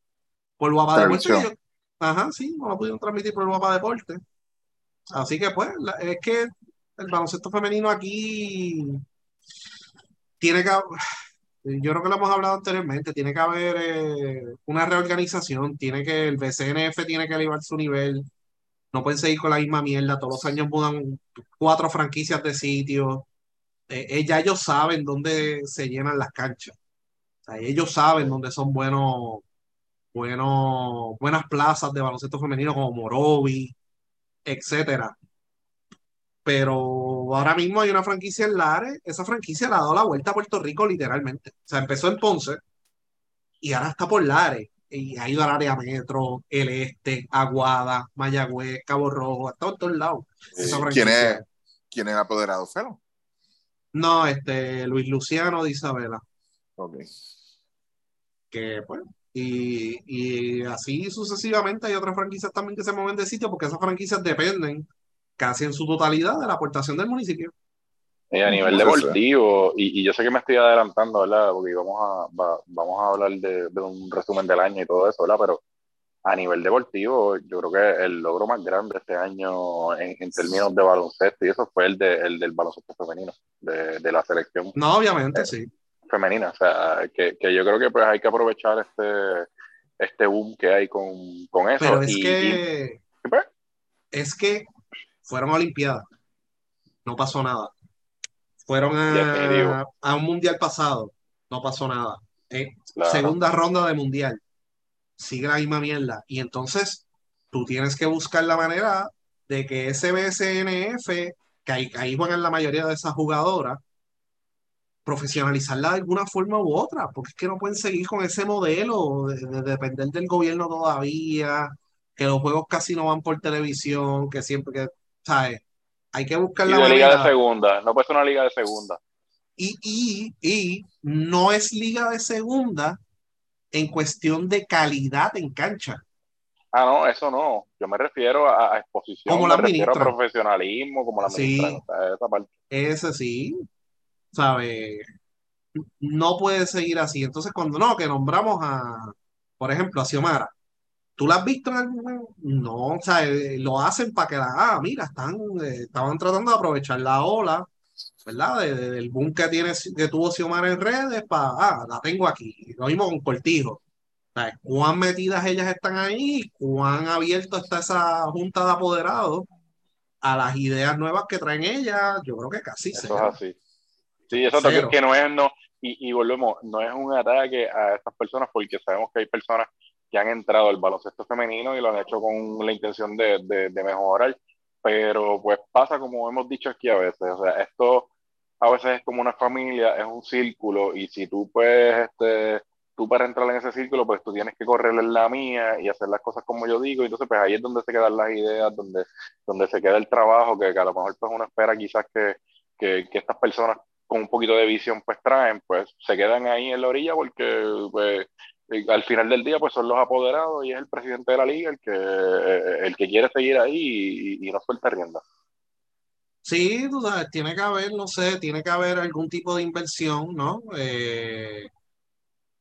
por Guapa Deporte. Ajá, sí, no lo pudieron transmitir por Guapa Deporte. Así que pues, es que el baloncesto femenino aquí tiene que, yo creo que lo hemos hablado anteriormente, tiene que haber eh, una reorganización, tiene que, el BCNF tiene que elevar su nivel, no pueden seguir con la misma mierda, todos los años mudan cuatro franquicias de sitio, eh, ya ellos saben dónde se llenan las canchas, ellos saben dónde son buenos, buenos, buenas plazas de baloncesto femenino como Morovi, etcétera. Pero ahora mismo hay una franquicia en Lares, esa franquicia le ha dado la vuelta a Puerto Rico literalmente. O sea, empezó en Ponce y ahora está por Lares. Y ha ido al área metro, el este, Aguada, Mayagüez, Cabo Rojo, ha estado en todos lados. ¿Quién es, ¿Quién es apoderado cero? No, este, Luis Luciano de Isabela. Ok. Que pues, y, y, así sucesivamente hay otras franquicias también que se mueven de sitio porque esas franquicias dependen casi en su totalidad de la aportación del municipio. Y a nivel deportivo, y, y, yo sé que me estoy adelantando, ¿verdad? Porque vamos a, vamos a hablar de, de, un resumen del año y todo eso, ¿verdad? Pero a nivel deportivo, yo creo que el logro más grande este año en, en términos de baloncesto, y eso fue el, de, el del baloncesto femenino, de, de la selección. No, obviamente, eh, sí femenina. O sea, que, que, yo creo que pues hay que aprovechar este, este boom que hay con, con eso. Pero es que. Pues? Es que fueron a Olimpiadas. No pasó nada. Fueron a, a un mundial pasado. No pasó nada. Eh, segunda ronda de mundial. Sigue la misma mierda. Y entonces tú tienes que buscar la manera de que ese BSNF, que ahí, ahí juegan la mayoría de esas jugadoras, profesionalizarla de alguna forma u otra, porque es que no pueden seguir con ese modelo de, depender del gobierno todavía, que los juegos casi no van por televisión, que siempre que, ¿sabes? Hay que buscar la liga de segunda, no puede ser una liga de segunda. Y, y, y no es liga de segunda en cuestión de calidad en cancha. Ah, no, eso no. Yo me refiero a, exposición, como la me refiero a profesionalismo, como la sí, esa parte. Ese sí, ¿sabe? No puede seguir así. Entonces, cuando no, que nombramos a, por ejemplo, a Xiomara, ¿tú la has visto en algún No, o sea, eh, lo hacen para que la, ah, mira, están, eh, estaban tratando de aprovechar la ola, ¿verdad? del boom que, tiene, que tuvo Xiomara en redes, para, ah, la tengo aquí. Lo mismo con Cortijo cuán metidas ellas están ahí, cuán abierto está esa junta de apoderados a las ideas nuevas que traen ellas, yo creo que casi Eso es así. Sí, eso también que no es, no, y, volvemos, no es un ataque a estas personas porque sabemos que hay personas que han entrado al baloncesto femenino y lo han hecho con la intención de, de, de mejorar, pero pues pasa como hemos dicho aquí a veces, o sea, esto a veces es como una familia, es un círculo y si tú puedes este, tú para entrar en ese círculo, pues tú tienes que correr en la mía y hacer las cosas como yo digo, y entonces pues ahí es donde se quedan las ideas, donde, donde se queda el trabajo, que, a lo mejor pues uno espera quizás que, que, que, estas personas con un poquito de visión pues traen, pues se quedan ahí en la orilla porque pues eh, al final del día pues son los apoderados y es el presidente de la liga el que, eh, el que quiere seguir ahí y, no suelta rienda. Sí, tú sabes, tiene que haber, no sé, tiene que haber algún tipo de inversión, ¿no? Eh,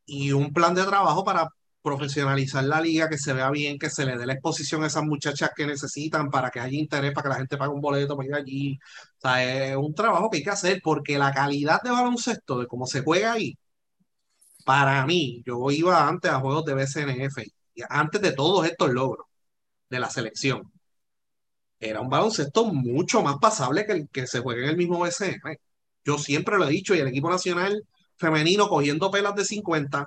y un plan de trabajo para profesionalizar la liga, que se vea bien, que se le dé la exposición a esas muchachas que necesitan para que haya interés, para que la gente pague un boleto para ir allí. O sea, es un trabajo que hay que hacer porque la calidad de baloncesto, de cómo se juega ahí, para mí, yo iba antes a juegos de BCNF, antes de todos estos logros de la selección. Era un baloncesto mucho más pasable que el que se juega en el mismo BCN. Yo siempre lo he dicho y el equipo nacional femenino cogiendo pelas de 50,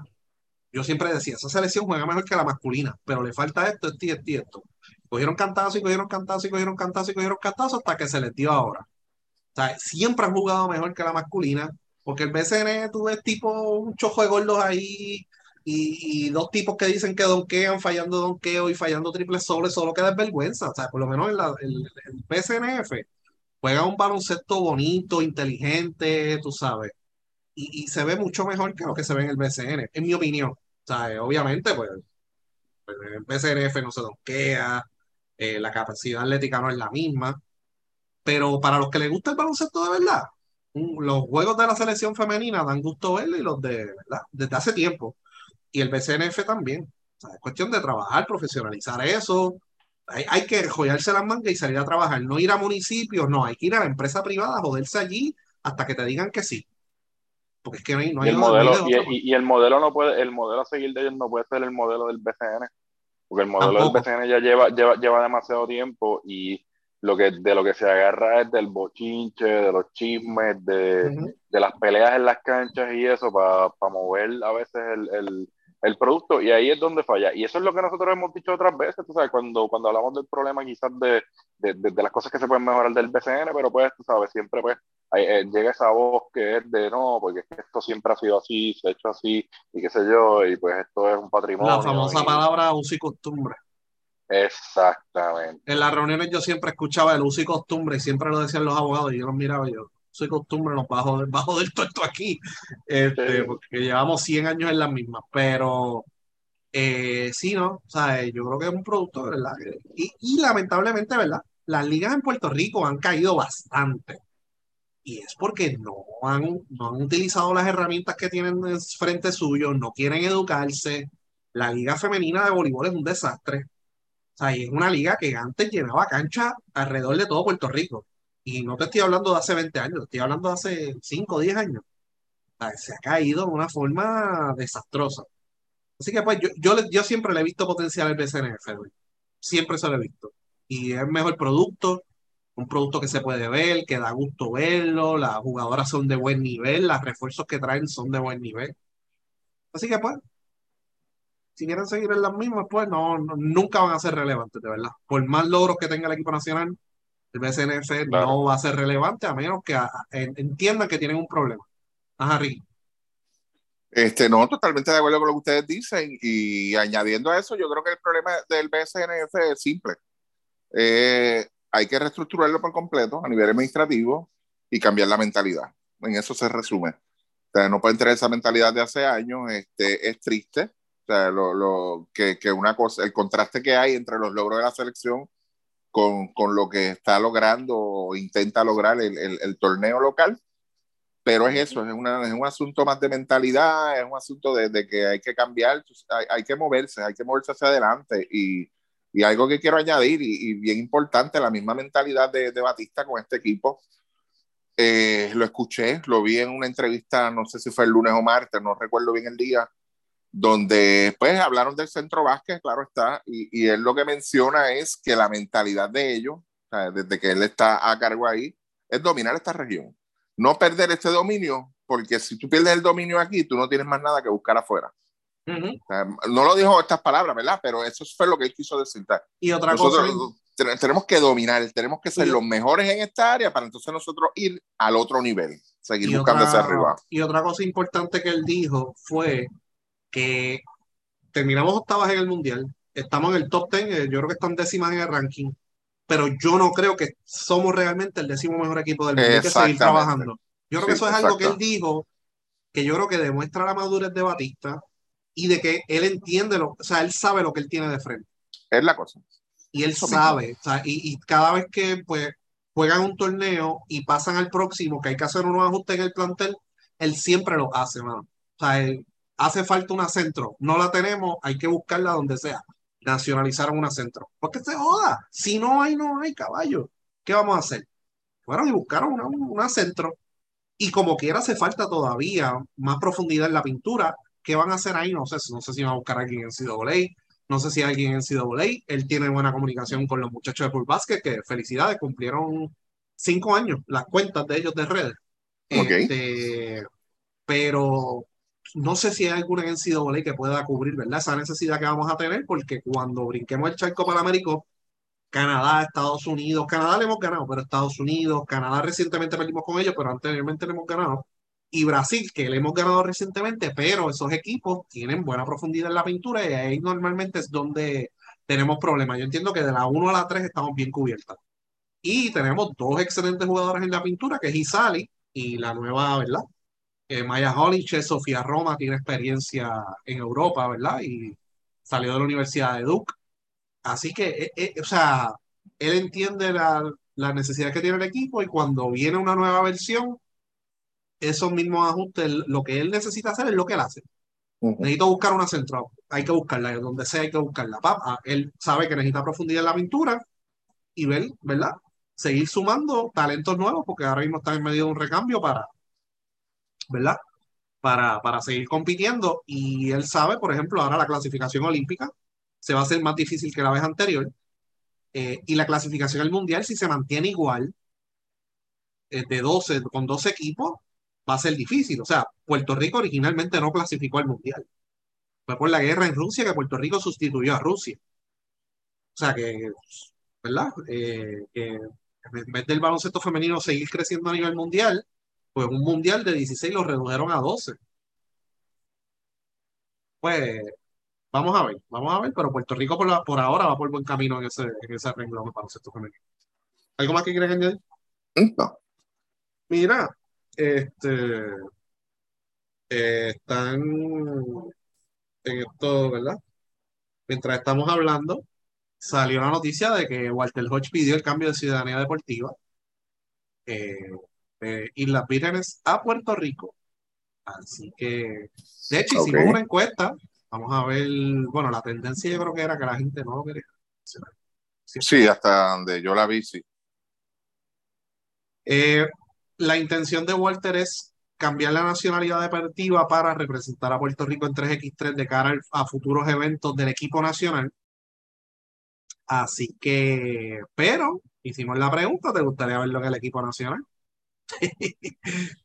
yo siempre decía, esa selección juega mejor que la masculina, pero le falta esto, esto y esto y esto. Cogieron cantazo y cogieron cantazo y cogieron cantazo y cogieron cantazo hasta que se les dio ahora. O sea, siempre han jugado mejor que la masculina, porque el BCN tú ves tipo un chojo de gordos ahí y, dos tipos que dicen que donkean, fallando donqueo y fallando triple sobre, solo queda vergüenza. O sea, por lo menos en el, el BCNF juega un baloncesto bonito, inteligente, tú sabes y, se ve mucho mejor que lo que se ve en el BCN, en mi opinión. Sea, obviamente, pues, pues el BCNF no se donquea, eh, la capacidad atlética no es la misma, pero para los que les gusta el baloncesto de verdad, los juegos de la selección femenina dan gusto verlo y los de verdad, desde hace tiempo. Y el BCNF también. Es cuestión de trabajar, profesionalizar eso. Hay, hay que joyarse las mangas y salir a trabajar. No ir a municipios, no, hay que ir a la empresa privada, joderse allí hasta que te digan que sí porque es que no hay, y el modelo y, el modelo no puede el modelo a seguir de ellos no puede ser el modelo del BCN porque el modelo del BCN ya lleva, lleva lleva demasiado tiempo y lo que de lo que se agarra es del bochinche de los chismes de, de las peleas en las canchas y eso para mover a veces el, el producto y ahí es donde falla. Y eso es lo que nosotros hemos dicho otras veces, tú sabes, cuando, cuando hablamos del problema quizás de, de, de, las cosas que se pueden mejorar del BCN, pero pues tú sabes, siempre pues llega esa voz que es de no, porque esto siempre ha sido así, se ha hecho así y qué sé yo, y pues esto es un patrimonio. La famosa palabra uso y costumbre. Exactamente. En las reuniones yo siempre escuchaba el uso y costumbre y siempre lo decían los abogados y yo los miraba y yo, soy costumbre, nos va a joder todo esto aquí, este, porque llevamos 100 años en las mismas, pero eh, sí, ¿no? O sea, yo creo que es un producto, ¿verdad? Y, y lamentablemente, ¿verdad? Las ligas en Puerto Rico han caído bastante. Y es porque no han, no han utilizado las herramientas que tienen frente suyo, no quieren educarse. La liga femenina de voleibol es un desastre. O sea, es una liga que antes llenaba cancha alrededor de todo Puerto Rico. Y no te estoy hablando de hace 20 años, estoy hablando de hace 5 o 10 años. se ha caído de una forma desastrosa. Así que pues yo, yo, yo siempre le he visto potencial al BCNF, siempre se lo he visto. Y es mejor producto, un producto que se puede ver, que da gusto verlo, las jugadoras son de buen nivel, los refuerzos que traen son de buen nivel. Así que pues, si quieren seguir en las mismas, pues no, nunca van a ser relevantes, de verdad. Por más logros que tenga el equipo nacional, el BCNF no va a ser relevante a menos que entiendan que tienen un problema. Ajá, Ricky. Este, no, totalmente de acuerdo con lo que ustedes dicen y añadiendo a eso, yo creo que el problema del BCNF es simple. Eh, hay que reestructurarlo por completo a nivel administrativo y cambiar la mentalidad. En eso se resume. O sea, no puede tener esa mentalidad de hace años. Este, es triste O sea, lo, lo, que, que, una cosa, el contraste que hay entre los logros de la selección con, con lo que está logrando o intenta lograr el, el, el, torneo local. Pero es eso, es, una, es un asunto más de mentalidad, es un asunto de, de que hay que cambiar, hay, hay, que moverse, hay que moverse hacia adelante. Y, y algo que quiero añadir, y, bien importante, la misma mentalidad de, de Batista con este equipo. Eh, lo escuché, lo vi en una entrevista, no sé si fue el lunes o martes, no recuerdo bien el día, donde pues hablaron del centro básquet, claro está, y, y él lo que menciona es que la mentalidad de ellos, desde que él está a cargo ahí, es dominar esta región. No perder este dominio, porque si tú pierdes el dominio aquí, tú no tienes más nada que buscar afuera. Uh -huh. o sea, no lo dijo estas palabras, ¿verdad? Pero eso fue lo que él quiso decir. Y otra nosotros, cosa. Tenemos que dominar, tenemos que ser los mejores en esta área para entonces nosotros ir al otro nivel, seguir y buscando otra, hacia arriba. Y otra cosa importante que él dijo fue que terminamos octavas en el Mundial, estamos en el top 10, eh, yo creo que están décimas en el ranking, pero yo no creo que somos realmente el décimo mejor equipo del mundo, hay que seguir trabajando. Yo creo sí, que eso es algo que él dijo, que yo creo que demuestra la madurez de Batista y de que él entiende, lo, o sea, él sabe lo que él tiene de frente. Es la cosa. Y él eso sabe, o sea, y, y, cada vez que pues, juegan un torneo y pasan al próximo, que hay que hacer unos ajustes en el plantel, él siempre lo hace, mano. O sea, él, hace falta una centro, no la tenemos, hay que buscarla donde sea. Nacionalizaron una centro. Porque se joda, si no hay, no hay caballo. ¿Qué vamos a hacer? Fueron y buscaron una, una centro. Y como quiera hace falta todavía más profundidad en la pintura. ¿Qué van a hacer ahí? No sé, no sé si van a buscar a alguien en CWA, no sé si hay alguien en CWA. Él tiene buena comunicación con los muchachos de Full Basket, que felicidades, cumplieron cinco años las cuentas de ellos de redes. Okay. Este, pero no sé si hay alguna en NCAA que pueda cubrir, ¿verdad? Esa necesidad que vamos a tener, porque cuando brinquemos el charco para Américo, Canadá, Estados Unidos, Canadá le hemos ganado, pero Estados Unidos, Canadá recientemente perdimos con ellos, pero anteriormente le hemos ganado, y Brasil, que le hemos ganado recientemente, pero esos equipos tienen buena profundidad en la pintura y ahí normalmente es donde tenemos problemas. Yo entiendo que de la 1 a la 3 estamos bien cubiertas. Y tenemos dos excelentes jugadores en la pintura, que es Isali y la nueva, ¿verdad? Eh, Maya Holich, Sofía Roma, tiene experiencia en Europa, ¿verdad? Y salió de la Universidad de Duke. Así que, eh, eh, o sea, él entiende la, la, necesidad que tiene el equipo y cuando viene una nueva versión, esos mismos ajustes, lo que él necesita hacer es lo que él hace. Uh -huh. Necesito buscar una central, hay que buscarla, donde sea hay que buscarla. Papa, él sabe que necesita profundidad en la pintura y ver, ¿verdad? Seguir sumando talentos nuevos porque ahora mismo está en medio de un recambio para, ¿verdad? Para, para seguir compitiendo y él sabe, por ejemplo, ahora la clasificación olímpica se va a hacer más difícil que la vez anterior eh, y la clasificación al mundial si se mantiene igual eh, de 12, con 12 equipos va a ser difícil, o sea, Puerto Rico originalmente no clasificó al mundial fue por la guerra en Rusia que Puerto Rico sustituyó a Rusia o sea que, ¿verdad? Eh, que en vez del baloncesto femenino seguir creciendo a nivel mundial pues un mundial de 16 lo redujeron a 12. Pues vamos a ver, vamos a ver, pero Puerto Rico por, la, por ahora va por buen camino en ese, en ese renglón para baloncesto femenino. ¿Algo más que quieres añadir? No. Mira, este eh, están en esto, ¿verdad? Mientras estamos hablando, salió la noticia de que Walter Hodge pidió el cambio de ciudadanía deportiva. Eh, eh, Islas Vírgenes a Puerto Rico. Así que, de hecho, hicimos okay. una encuesta. Vamos a ver, bueno, la tendencia yo creo que era que la gente no lo quería. Sí, sí hasta donde yo la vi, sí. Eh, la intención de Walter es cambiar la nacionalidad deportiva para representar a Puerto Rico en 3x3 de cara a futuros eventos del equipo nacional. Así que, pero hicimos la pregunta, ¿te gustaría verlo en el equipo nacional?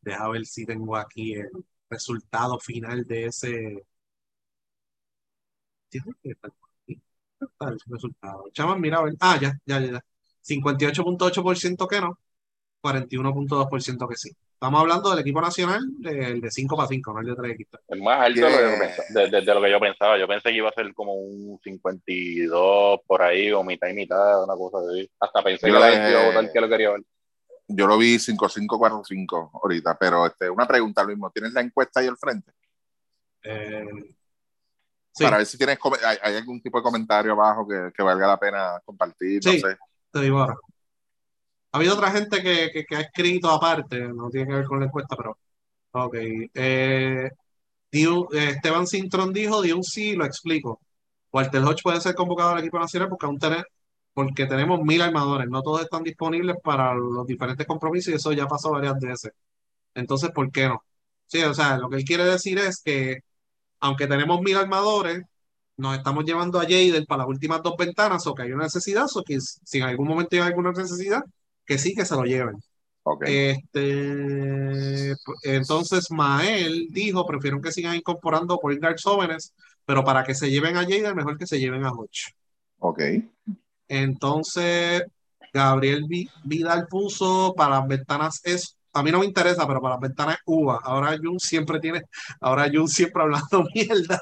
Deja ver si tengo aquí el resultado final de ese. El resultado. Chaval, mira, a ver. Ah, ya, ya, ya. 58.8% que no. 41.2% que sí. Estamos hablando del equipo nacional del de 5 para 5, no el de 3 equipos. Es más alto de, lo que de, de, de, lo que yo pensaba. Yo pensé que iba a ser como un 52 por ahí, o mitad y mitad, una cosa así. Hasta pensé yo que la gente iba a votar que lo quería ver yo lo vi 5545 ahorita, pero este, una pregunta, lo mismo, ¿tienes la encuesta ahí al frente? Eh, Para ver si tienes hay, hay, algún tipo de comentario abajo que, que valga la pena compartir. Sí, te digo ahora. Ha habido otra gente que, que, ha escrito aparte, no tiene que ver con la encuesta, pero. Ok. Eh, Esteban Sintron dijo, dio un sí, lo explico. Walter Hodge puede ser convocado al equipo nacional porque aún tener, porque tenemos mil armadores, no todos están disponibles para los diferentes compromisos y eso ya pasó varias veces. Entonces, ¿por qué no? Sí, o sea, lo que él quiere decir es que aunque tenemos mil armadores, nos estamos llevando a Jader para las últimas dos ventanas o que hay una necesidad, o que si en algún momento hay alguna necesidad, que sí que se lo lleven. Este, entonces Mael dijo, prefiero que sigan incorporando point guards jóvenes, pero para que se lleven a Jader, mejor que se lleven a Hodge. Ok. Entonces, Gabriel Vidal puso para las ventanas es, a mí no me interesa, pero para las ventanas uva. Ahora Jun siempre tiene, ahora Jun siempre hablando mierda.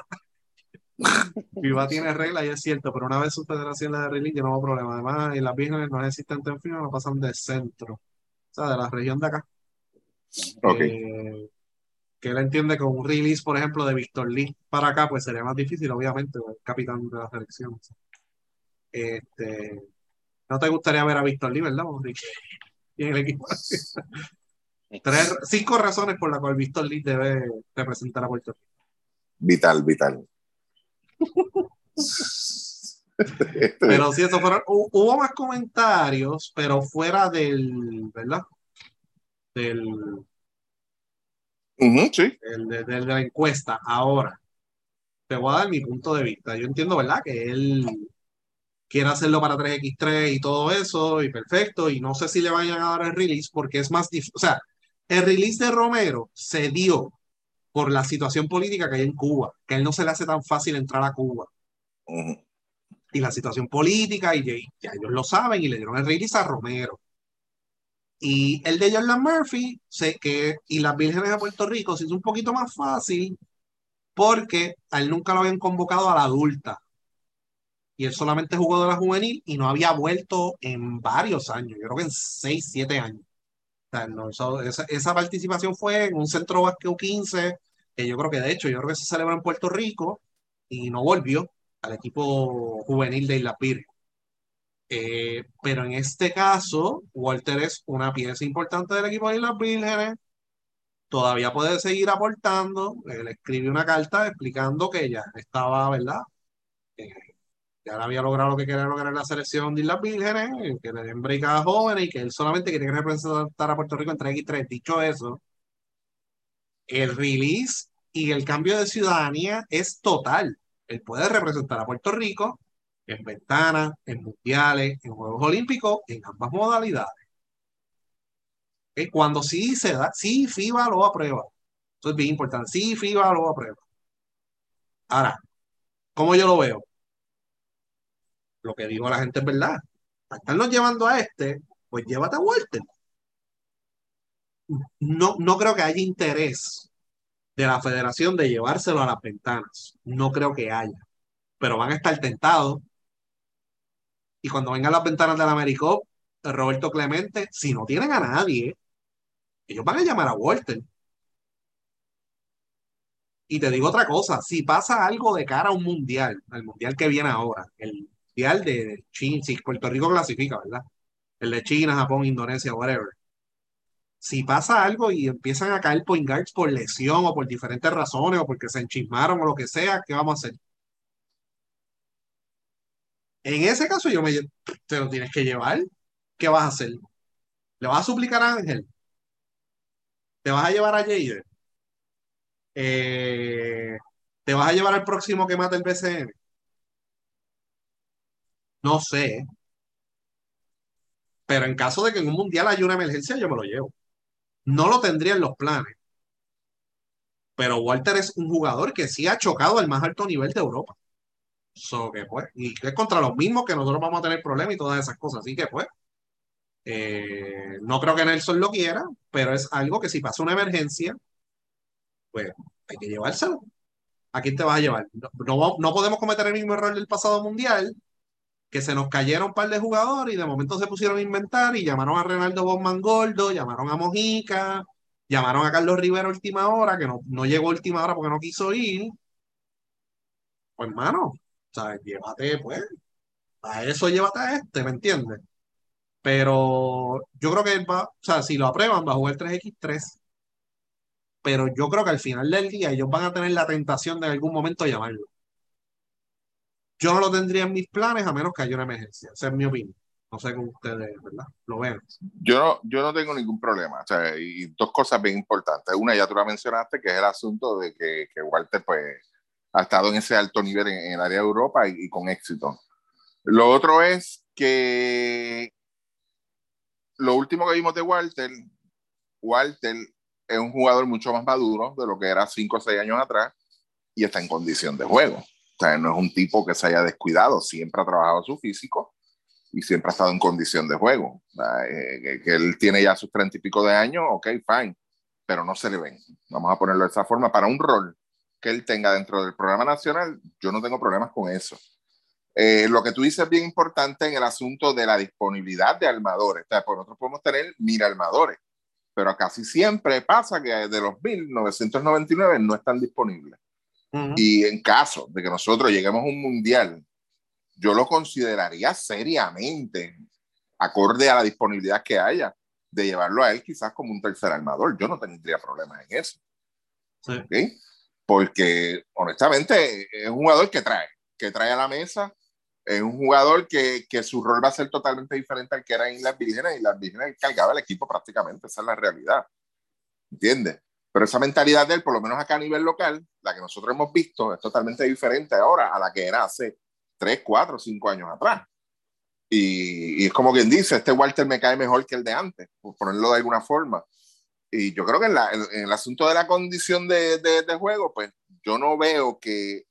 Viva tiene regla y es cierto, pero una vez usted hacía la de release, yo no hay problema. Además, y las vírgenes no existen en fin, no pasan de centro, o sea, de la región de acá. Ok. Eh, que él entiende con un release, por ejemplo, de Víctor Lee para acá, pues sería más difícil, obviamente, el capitán de la selección. Este, no te gustaría ver a Víctor Lee, ¿verdad, Y en el equipo. Tres, cinco razones por las cuales Víctor Lee debe representar a Puerto Rico. Vital, vital. Pero si eso fueron, hubo más comentarios, pero fuera del, ¿verdad? Del, sí. el de, la encuesta. Ahora, te voy a dar mi punto de vista. Yo entiendo, ¿verdad? Que él quiere hacerlo para 3X3 y todo eso, y perfecto, y no sé si le vayan a dar el release porque es más difícil. O sea, el release de Romero se dio por la situación política que hay en Cuba, que a él no se le hace tan fácil entrar a Cuba. Y la situación política, y ya, ellos lo saben, y le dieron el release a Romero. Y el de Jordan Murphy, sé que, y las vírgenes de Puerto Rico se hizo un poquito más fácil porque a él nunca lo habían convocado a la adulta. Y él solamente jugó de la juvenil y no había vuelto en varios años, yo creo que en 6, 7 años esa, participación fue en un centro básquet 15, que yo creo que de hecho, yo creo que se celebró en Puerto Rico y no volvió al equipo juvenil de Isla Pir. Eh, pero en este caso, Walter es una pieza importante del equipo de Islas Vírgenes. Todavía puede seguir aportando. Él escribe una carta explicando que ya estaba, ¿verdad? Eh, ya había logrado lo que quería lograr en la selección de Islas Vírgenes, que le den break a jóvenes y que él solamente quería representar a Puerto Rico en 3 y 3. Dicho eso, el release y el cambio de ciudadanía es total. Él puede representar a Puerto Rico en ventanas, en mundiales, en Juegos Olímpicos, en ambas modalidades. Cuando sí se da, sí FIBA lo aprueba. Eso es bien importante. Sí FIBA lo aprueba. Ahora, ¿cómo yo lo veo? Lo que dijo la gente es verdad. Para estarnos llevando a este, pues llévate a Walter. No, no creo que haya interés de la federación de llevárselo a las ventanas. No creo que haya. Pero van a estar tentados. Y cuando vengan las ventanas del Americop, Roberto Clemente, si no tienen a nadie, ellos van a llamar a Walter. Y te digo otra cosa, si pasa algo de cara a un mundial, al mundial que viene ahora, el de, China, si Puerto Rico clasifica, ¿verdad? El de China, Japón, Indonesia, whatever. Si pasa algo y empiezan a caer point guards por lesión o por diferentes razones o porque se enchismaron o lo que sea, ¿qué vamos a hacer? En ese caso, yo me te lo tienes que llevar. ¿Qué vas a hacer? ¿Le vas a suplicar a Ángel? ¿Te vas a llevar a Jader? Eh, ¿Te vas a llevar al próximo que mate el BCN? No sé. Pero en caso de que en un mundial haya una emergencia, yo me lo llevo. No lo tendría en los planes. Pero Walter es un jugador que sí ha chocado al más alto nivel de Europa. So que pues, y es contra los mismos que nosotros vamos a tener problemas y todas esas cosas. Así que pues, eh, no creo que Nelson lo quiera, pero es algo que si pasa una emergencia, pues hay que llevárselo. ¿A quién te vas a llevar? no, no podemos cometer el mismo error del pasado mundial que se nos cayeron un par de jugadores y de momento se pusieron a inventar y llamaron a Renaldo Bosman Gordo, llamaron a Mojica, llamaron a Carlos Rivera última hora, que no, no llegó última hora porque no quiso ir. pues hermano, sea, llévate, pues, a eso llévate a este, ¿me entiendes? Pero yo creo que va, o sea, si lo aprueban, va a jugar 3x3. Pero yo creo que al final del día ellos van a tener la tentación de en algún momento llamarlo. Yo no lo tendría en mis planes a menos que haya una emergencia. Esa es mi opinión. No sé cómo ustedes, ¿verdad? Lo ven. Yo no, yo no tengo ningún problema. O sea, y dos cosas bien importantes. Una, ya tú la mencionaste, que es el asunto de que, que Walter, pues, ha estado en ese alto nivel en, el área de Europa y, y, con éxito. Lo otro es que lo último que vimos de Walter, Walter es un jugador mucho más maduro de lo que era 5 o 6 años atrás y está en condición de juego. No es un tipo que se haya descuidado, siempre ha trabajado su físico y siempre ha estado en condición de juego. Eh, que, él tiene ya sus treinta y pico de años, ok, fine, pero no se le ven. Vamos a ponerlo de esa forma. Para un rol que él tenga dentro del programa nacional, yo no tengo problemas con eso. Eh, lo que tú dices es bien importante en el asunto de la disponibilidad de armadores. O pues nosotros podemos tener mil armadores, pero casi siempre pasa que de los 1999 no están disponibles. Y en caso de que nosotros lleguemos a un mundial, yo lo consideraría seriamente, acorde a la disponibilidad que haya, de llevarlo a él quizás como un tercer armador. Yo no tendría problemas en eso. Sí. Porque honestamente es un jugador que trae, que trae a la mesa es un jugador que, que, su rol va a ser totalmente diferente al que era en las Vírgenes y las Vírgenes cargaba el equipo prácticamente, esa es la realidad. ¿Entiendes? Pero esa mentalidad de él, por lo menos acá a nivel local, la que nosotros hemos visto, es totalmente diferente ahora a la que era hace 3, 4, 5 años atrás. Y, y, es como quien dice, este Walter me cae mejor que el de antes, por ponerlo de alguna forma. Y yo creo que en, la, en, en el asunto de la condición de, de, de, juego, pues yo no veo que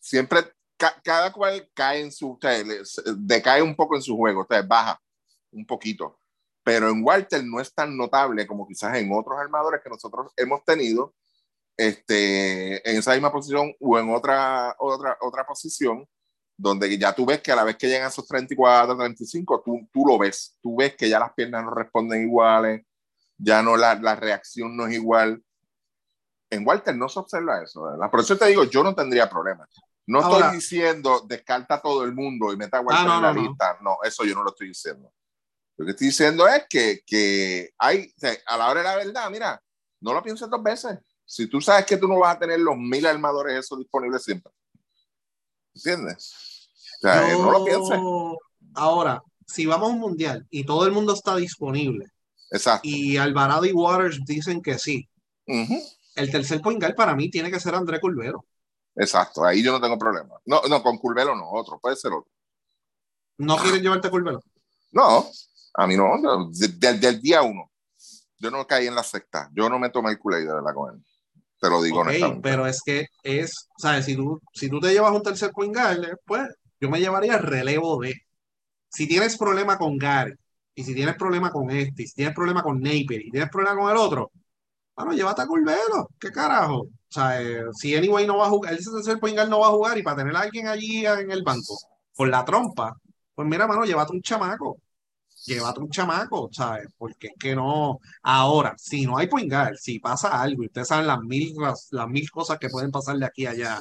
siempre cada cual cae en su, decae un poco en su juego, ustedes baja un poquito. Pero en Walter no es tan notable como quizás en otros armadores que nosotros hemos tenido este, en esa misma posición o en otra, otra, otra posición, donde ya tú ves que a la vez que llegan esos 34, 35, tú, tú lo ves, tú ves que ya las piernas no responden iguales, ya no la, la reacción no es igual. En Walter no se observa eso, ¿verdad? Por eso te digo, yo no tendría problemas. No estoy diciendo descarta a todo el mundo y meta a Walter ah, en la lista. No. eso yo no lo estoy diciendo. Lo que estoy diciendo es que, que hay, a la hora de la verdad, mira, no lo pienses dos veces. Si tú sabes que tú no vas a tener los mil armadores esos disponibles siempre. ¿Entiendes? O sea, no, lo pienses. Ahora, si vamos a un mundial y todo el mundo está disponible. Exacto. Y Alvarado y Waters dicen que sí. El tercer point para mí tiene que ser André Culvero. Exacto, ahí yo no tengo problema. No, no, con Curvelo no, otro, puede ser otro. ¿No quieren llevarte a Curvelo? No, a mí no, desde el día uno. Yo no caí en la secta, yo no me tomé el culé de verdad con él. Te lo digo okay, honestamente. Pero es que es, ¿sabes? Si tú, si tú te llevas un tercer point pues yo me llevaría el relevo de. Si tienes problema con Gary, y si tienes problema con este, y si tienes problema con Napier, y tienes problema con el otro, bueno, llévate a Curvelo, ¿qué carajo? O sea, eh, si anyway no va a jugar, él dice el point no va a jugar y para tener a alguien allí en el banco por la trompa, pues mira, mano, llévate un chamaco. Llévate un chamaco, ¿sabes? Porque es que no. Ahora, si no hay point si pasa algo, y ustedes saben las mil, las, mil cosas que pueden pasar de aquí a allá,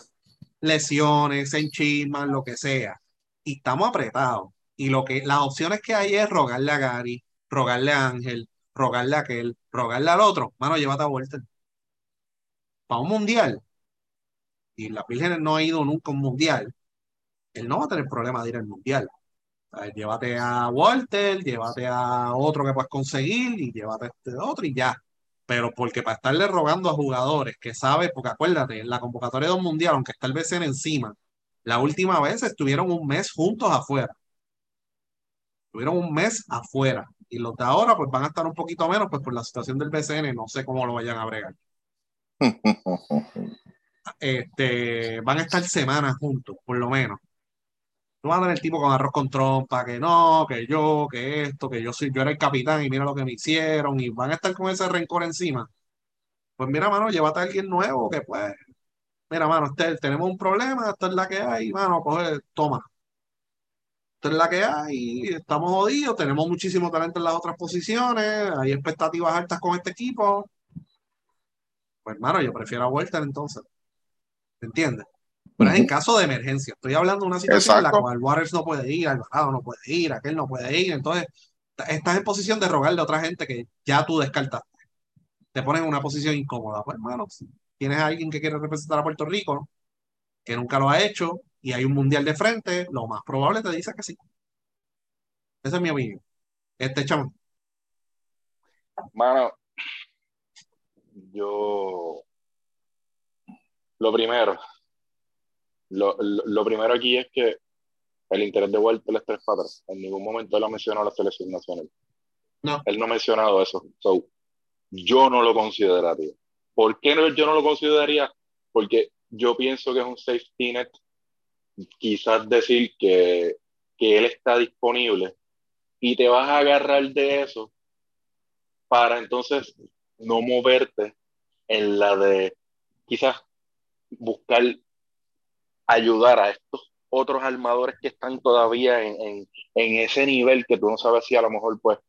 lesiones, se enchisman, lo que sea, y estamos apretados. Y lo que, las opciones que hay es rogarle a Gary, rogarle a Ángel, rogarle a aquel, rogarle al otro, mano, llévate a Walter. Para un mundial, y la Virgen no ha ido nunca a un mundial, él no va a tener problema de ir al mundial. Llévate a Walter, llévate a otro que puedas conseguir y llévate a este otro y ya. Pero porque para estarle rogando a jugadores que sabe, porque acuérdate, en la convocatoria de un mundial, aunque está el BCN encima, la última vez estuvieron un mes juntos afuera. Estuvieron un mes afuera. Y los de ahora, pues van a estar un poquito menos, pues por la situación del BCN, no sé cómo lo vayan a bregar. este, van a estar semanas juntos, por lo menos. No van a tener el tipo con arroz con trompa, que no, que yo, que esto, que yo soy, yo era el capitán y mira lo que me hicieron, y van a estar con ese rencor encima. Pues mira, mano, llévate a alguien nuevo que pues, mira, mano, este, tenemos un problema, esta es la que hay, mano, coge, toma, es la que hay, estamos jodidos, tenemos muchísimo talento en las otras posiciones, hay expectativas altas con este equipo. Pues hermano, yo prefiero a Walter entonces. ¿Me entiendes? Pero es en caso de emergencia. Estoy hablando de una situación en la cual Waters no puede ir, Alvarado no puede ir, aquel no puede ir. Entonces, estás en posición de rogarle a otra gente que ya tú descartaste. Te pones en una posición incómoda. Pues, hermano, si tienes a alguien que quiere representar a Puerto Rico, que nunca lo ha hecho, y hay un mundial de frente, lo más probable te dice que sí. Esa es mi opinión. Este chamo. Mano, yo. Lo primero. Lo, primero aquí es que el interés de Walter es tres padres. En ningún momento él ha mencionado la selección nacional. No. Él no ha mencionado eso. yo no lo consideraría. ¿Por qué no, yo no lo consideraría? Porque yo pienso que es un safety net. Quizás decir que, que él está disponible y te vas a agarrar de eso para entonces no moverte en la de quizás buscar ayudar a estos otros armadores que están todavía en, ese nivel que tú no sabes si a lo mejor pues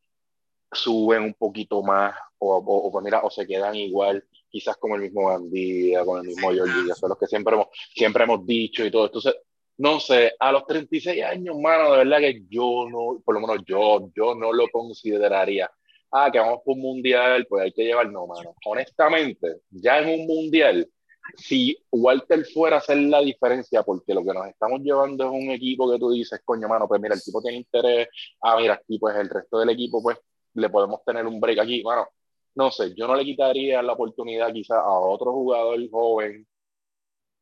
suben un poquito más o, o, pues mira, o se quedan igual, quizás con el mismo Gandía, con el mismo Jordi, son los que siempre hemos, siempre hemos dicho y todo. Entonces, no sé, a los 36 años, mano, de verdad que yo no, por lo menos yo, yo no lo consideraría ah, que vamos por un mundial, pues hay que llevar, no, mano. Honestamente, ya en un mundial, si Walter fuera a hacer la diferencia, porque lo que nos estamos llevando es un equipo que tú dices, coño, mano, pues mira, el tipo tiene interés, ah, mira, aquí pues el resto del equipo, pues le podemos tener un break aquí, bueno, no sé, yo no le quitaría la oportunidad quizá a otro jugador joven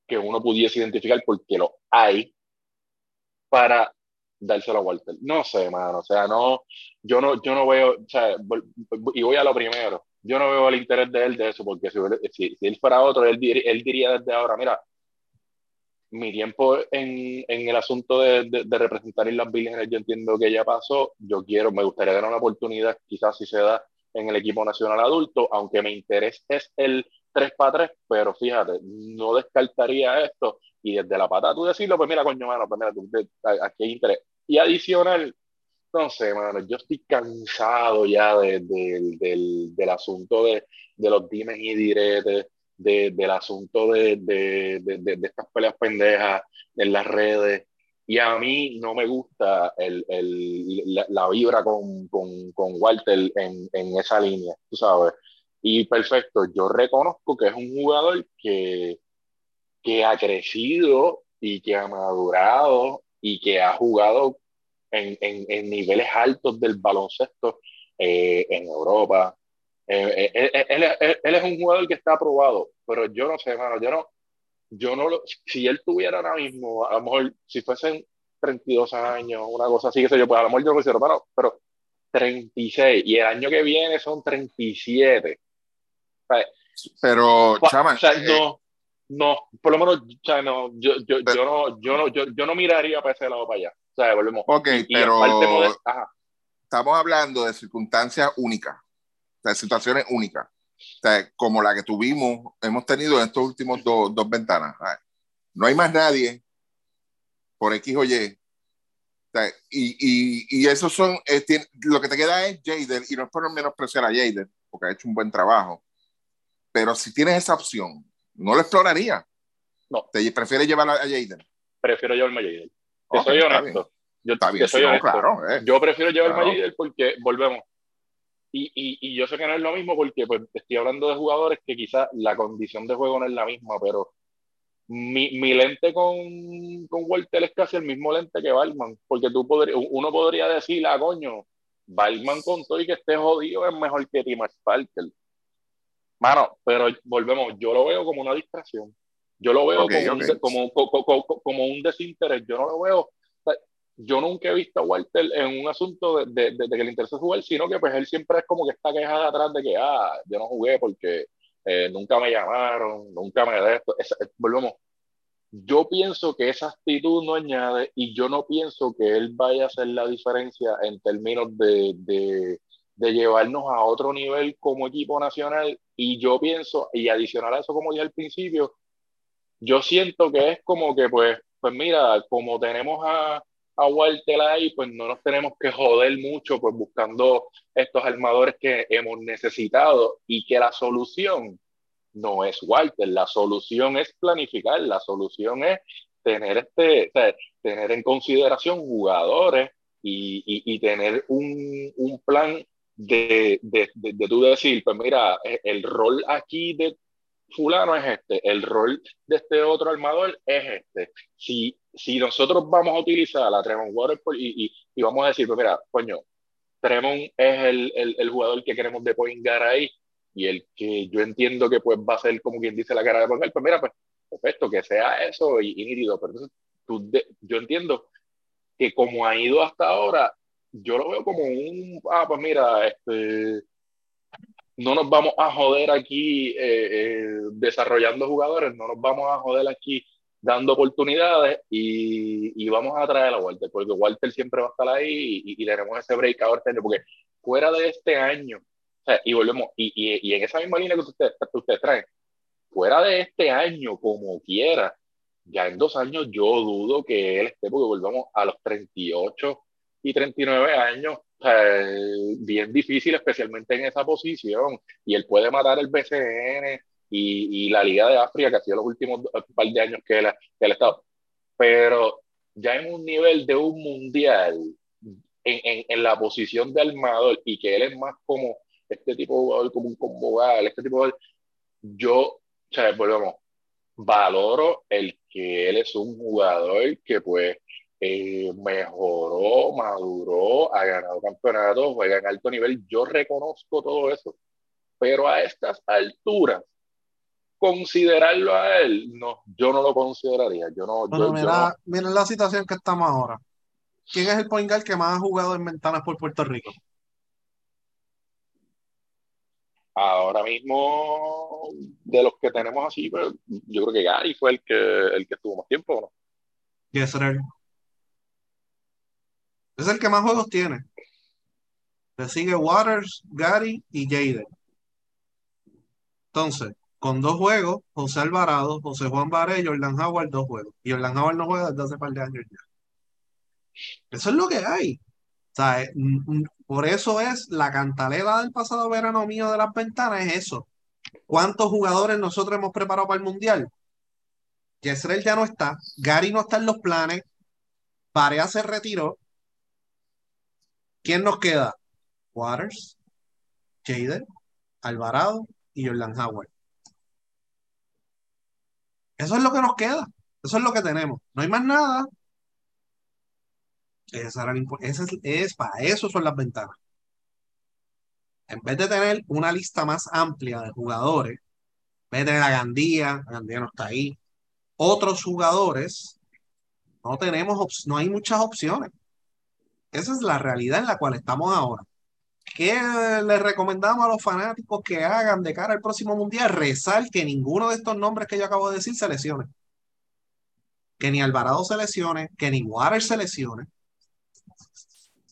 que uno pudiese identificar porque lo hay para dárselo a Walter. No sé, mano, o sea, no, yo no, yo no veo, o sea, y voy a lo primero, yo no veo el interés de él de eso, porque si, si, él fuera otro, él, él, diría desde ahora, mira, mi tiempo en, en el asunto de, de, representar en las vírgenes, yo entiendo que ya pasó, yo quiero, me gustaría dar una oportunidad, quizás si se da en el equipo nacional adulto, aunque mi interés es el 3 para 3, pero fíjate, no descartaría esto, y desde la pata tú decirlo, pues mira, coño, mano, pues mira, aquí hay interés. Y adicional, no sé, mano, yo estoy cansado ya del, del, asunto de, de, los dimes y diretes, del asunto de, de, estas peleas pendejas en las redes. Y a mí no me gusta el, el, la, vibra con, con, con Walter en, en, esa línea, tú sabes. Y perfecto, yo reconozco que es un jugador que, que ha crecido y que ha madurado y que ha jugado en, en, niveles altos del baloncesto eh, en Europa. Eh, eh, él, él, es un jugador que está aprobado, pero yo no sé, hermano, yo no, yo no lo, si él tuviera ahora mismo, a lo mejor si fuesen 32 años, una cosa así, que sé yo, pues a lo mejor yo lo quisiera, hermano, pero 36 y el año que viene son 37. pero, chama, o sea, no, no, por lo menos, o sea, no, yo, yo, yo, no, yo, no, yo, yo no miraría para ese lado para allá. O sea, volvemos. Ok, pero estamos hablando de circunstancias únicas, de situaciones únicas, o sea, como la que tuvimos, hemos tenido en estos últimos dos ventanas. No hay más nadie por X o Y. y, y, y eso son, eh, lo que te queda es Jaden, y no es por menospreciar a Jaden, porque ha hecho un buen trabajo, pero si tienes esa opción, no lo exploraría. No. ¿Te prefieres llevar a Jaden? Prefiero llevarme a Jaden soy honesto. Yo, soy honesto. Eh. Yo prefiero llevar claro. porque volvemos. Y, y, y, yo sé que no es lo mismo porque pues, estoy hablando de jugadores que quizás la condición de juego no es la misma, pero mi, mi lente con, con, Walter es casi el mismo lente que Balman, porque tú podrías, uno podría decir, ah, coño, Balman con todo y que esté jodido es mejor que Tim Parker. Mano, pero volvemos, yo lo veo como una distracción. Yo lo veo como, como, como, un desinterés. Yo no lo veo. yo nunca he visto a Walter en un asunto de, de, que le interesa jugar, sino que pues él siempre es como que está quejada atrás de que, ah, yo no jugué porque eh, nunca me llamaron, nunca me de esto. volvemos. Yo pienso que esa actitud no añade y yo no pienso que él vaya a hacer la diferencia en términos de, de, de llevarnos a otro nivel como equipo nacional. Y yo pienso, y adicional a eso, como dije al principio, yo siento que es como que, pues, pues mira, como tenemos a, a Walter ahí, pues no nos tenemos que joder mucho, pues buscando estos armadores que hemos necesitado y que la solución no es Walter. La solución es planificar, la solución es tener, este, tener en consideración jugadores y, y, tener un, un plan de, de, de, de, tú decir, pues mira, e, el rol aquí de fulano es este, el rol de este otro armador es este. Si, si nosotros vamos a utilizar a Tremont Waters y, y, y, vamos a decir, pues mira, coño, Tremont es el, el, el jugador que queremos de point ahí y el que yo entiendo que pues va a ser como quien dice la cara de point pues mira, pues perfecto, que sea eso y, y. Pero entonces, tú yo entiendo que como ha ido hasta ahora, yo lo veo como un, ah, pues mira, este, no nos vamos a joder aquí eh, eh, desarrollando jugadores, no nos vamos a joder aquí dando oportunidades y, y, vamos a traer a Walter, porque Walter siempre va a estar ahí y, y tenemos ese break ahora, porque fuera de este año, o sea, y volvemos, y, y, en esa misma línea que ustedes usted traen, fuera de este año, como quiera, ya en dos años yo dudo que él esté, porque volvamos a los 38 y 39 años, bien difícil, especialmente en esa posición. Y él puede matar el BCN y, y la Liga de África, que ha sido los últimos par de años que él, que él ha estado. Pero ya en un nivel de un mundial, en, en, en, la posición de armador, y que él es más como este tipo de jugador, como un combo este tipo de. Yo, o sea, volvemos, valoro el que él es un jugador que pues eh, mejoró, maduró, ha ganado campeonatos, juega en alto nivel. Yo reconozco todo eso. Pero a estas alturas, considerarlo a él, no, yo no lo consideraría. Yo no, bueno, yo, mira, yo no... mira la situación que estamos ahora. ¿Quién es el point guard que más ha jugado en ventanas por Puerto Rico? Ahora mismo, de los que tenemos así, pues, yo creo que Gary fue el que, el que estuvo más tiempo, ¿no? Yes, sir. Es el que más juegos tiene. Le sigue Waters, Gary y Jaden. Entonces, con dos juegos, José Alvarado, José Juan Baré, Jordan Howard, dos juegos. Y Jordan Howard no juega desde hace par de años ya. Eso es lo que hay. O sea, por eso es la cantalera del pasado verano mío de las ventanas, es eso. ¿Cuántos jugadores nosotros hemos preparado para el Mundial? Yesrel ya no está, Gary no está en los planes, Parea se retiró. ¿Quién nos queda? Waters, Jaden, Alvarado y Jordan Howard. Eso es lo que nos queda. Eso es lo que tenemos. No hay más nada. Esa era esa es, es, para eso son las ventanas. En vez de tener una lista más amplia de jugadores, en vez de tener a Gandía, Gandía no está ahí, otros jugadores, no tenemos, no hay muchas opciones. Esa es la realidad en la cual estamos ahora. ¿Qué le recomendamos a los fanáticos que hagan de cara al próximo mundial? Rezar que ninguno de estos nombres que yo acabo de decir se lesione. Que ni Alvarado se lesione, que ni Water se lesione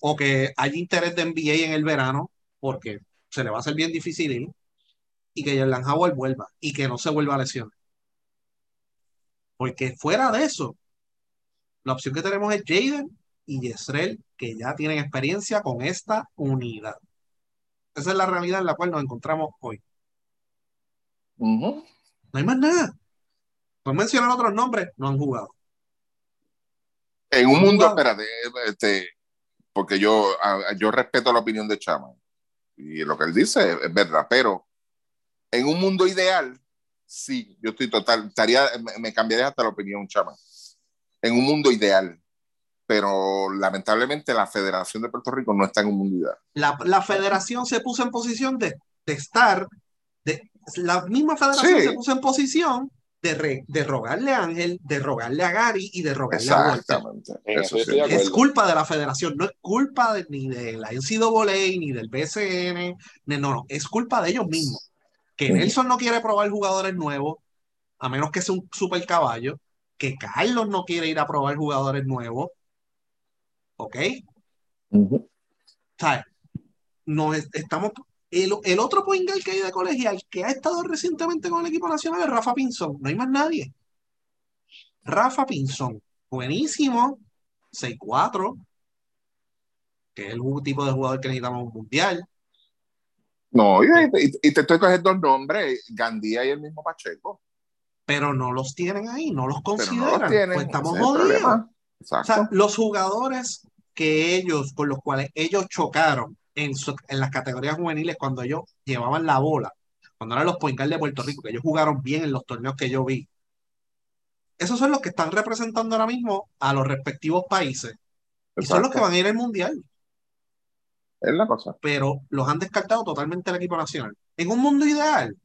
o que haya interés de NBA en el verano, porque se le va a hacer bien difícil ir, y que Jordan Howard vuelva, y que no se vuelva a lesionar. Porque fuera de eso, la opción que tenemos es Jaden y Yesrel, que ya tienen experiencia con esta unidad. Esa es la realidad en la cual nos encontramos hoy. Uh -huh. No hay más nada. Por mencionar otros nombres, no han jugado. En un mundo, espérate, este, porque yo, yo respeto la opinión de Chama y lo que él dice es verdad, pero en un mundo ideal, sí, yo estoy total, estaría, me cambiaría hasta la opinión Chama. En un mundo ideal, pero lamentablemente la Federación de Puerto Rico no está en un mundo ideal. La, la federación se puso en posición de, de estar, de, la misma federación sí. se puso en posición de, re, de, rogarle a Ángel, de rogarle a Gary y de rogarle a Walter. Eso sí. Es culpa de la federación, no es culpa de, ni de la NCAA, ni del BCN, ni, no, no, es culpa de ellos mismos. Que Nelson no quiere probar jugadores nuevos, a menos que sea un super caballo, que Carlos no quiere ir a probar jugadores nuevos, ¿ok? Uh -huh. O sea, nos estamos el, el, otro point guard que hay de colegial que ha estado recientemente con el equipo nacional es Rafa Pinzón. No hay más nadie. Rafa Pinzón, buenísimo, 6'4, que es el tipo de jugador que necesitamos un mundial. No, y, y, te estoy cogiendo dos nombres, Gandía y el mismo Pacheco. Pero no los tienen ahí, no los consideran. pues estamos jodidos. O sea, los jugadores que ellos, con los cuales ellos chocaron en, en las categorías juveniles cuando ellos llevaban la bola, cuando eran los point de Puerto Rico, que ellos jugaron bien en los torneos que yo vi. Esos son los que están representando ahora mismo a los respectivos países. Y son los que van a ir al mundial. Es la cosa. Pero los han descartado totalmente el equipo nacional. En un mundo ideal,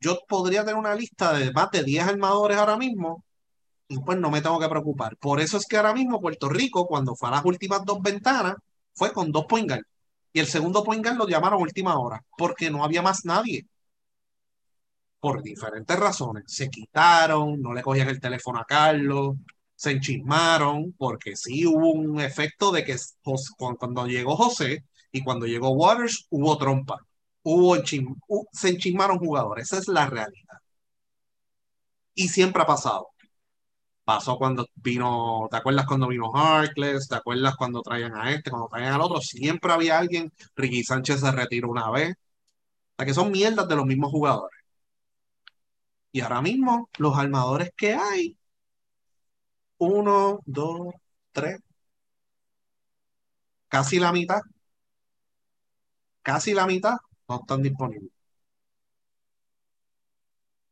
yo podría tener una lista de más de 10 armadores ahora mismo pues no me tengo que preocupar. Por eso es que ahora mismo Puerto Rico, cuando fue a las últimas dos ventanas, fue con dos point Y el segundo point lo llamaron última hora, porque no había más nadie. Por diferentes razones. Se quitaron, no le cogían el teléfono a Carlos, se enchismaron, porque sí hubo un efecto de que cuando llegó José y cuando llegó Waters, hubo trompa. Hubo se enchismaron jugadores. Esa es la realidad. Y siempre ha pasado. Pasó cuando vino, ¿te acuerdas cuando vino Harkless? ¿Te acuerdas cuando traían a este, cuando traían al otro? Siempre había alguien. Ricky Sánchez se retiró una vez. O sea que son mierdas de los mismos jugadores. Y ahora mismo, los armadores que hay, uno, dos, tres, casi la mitad, casi la mitad no están disponibles.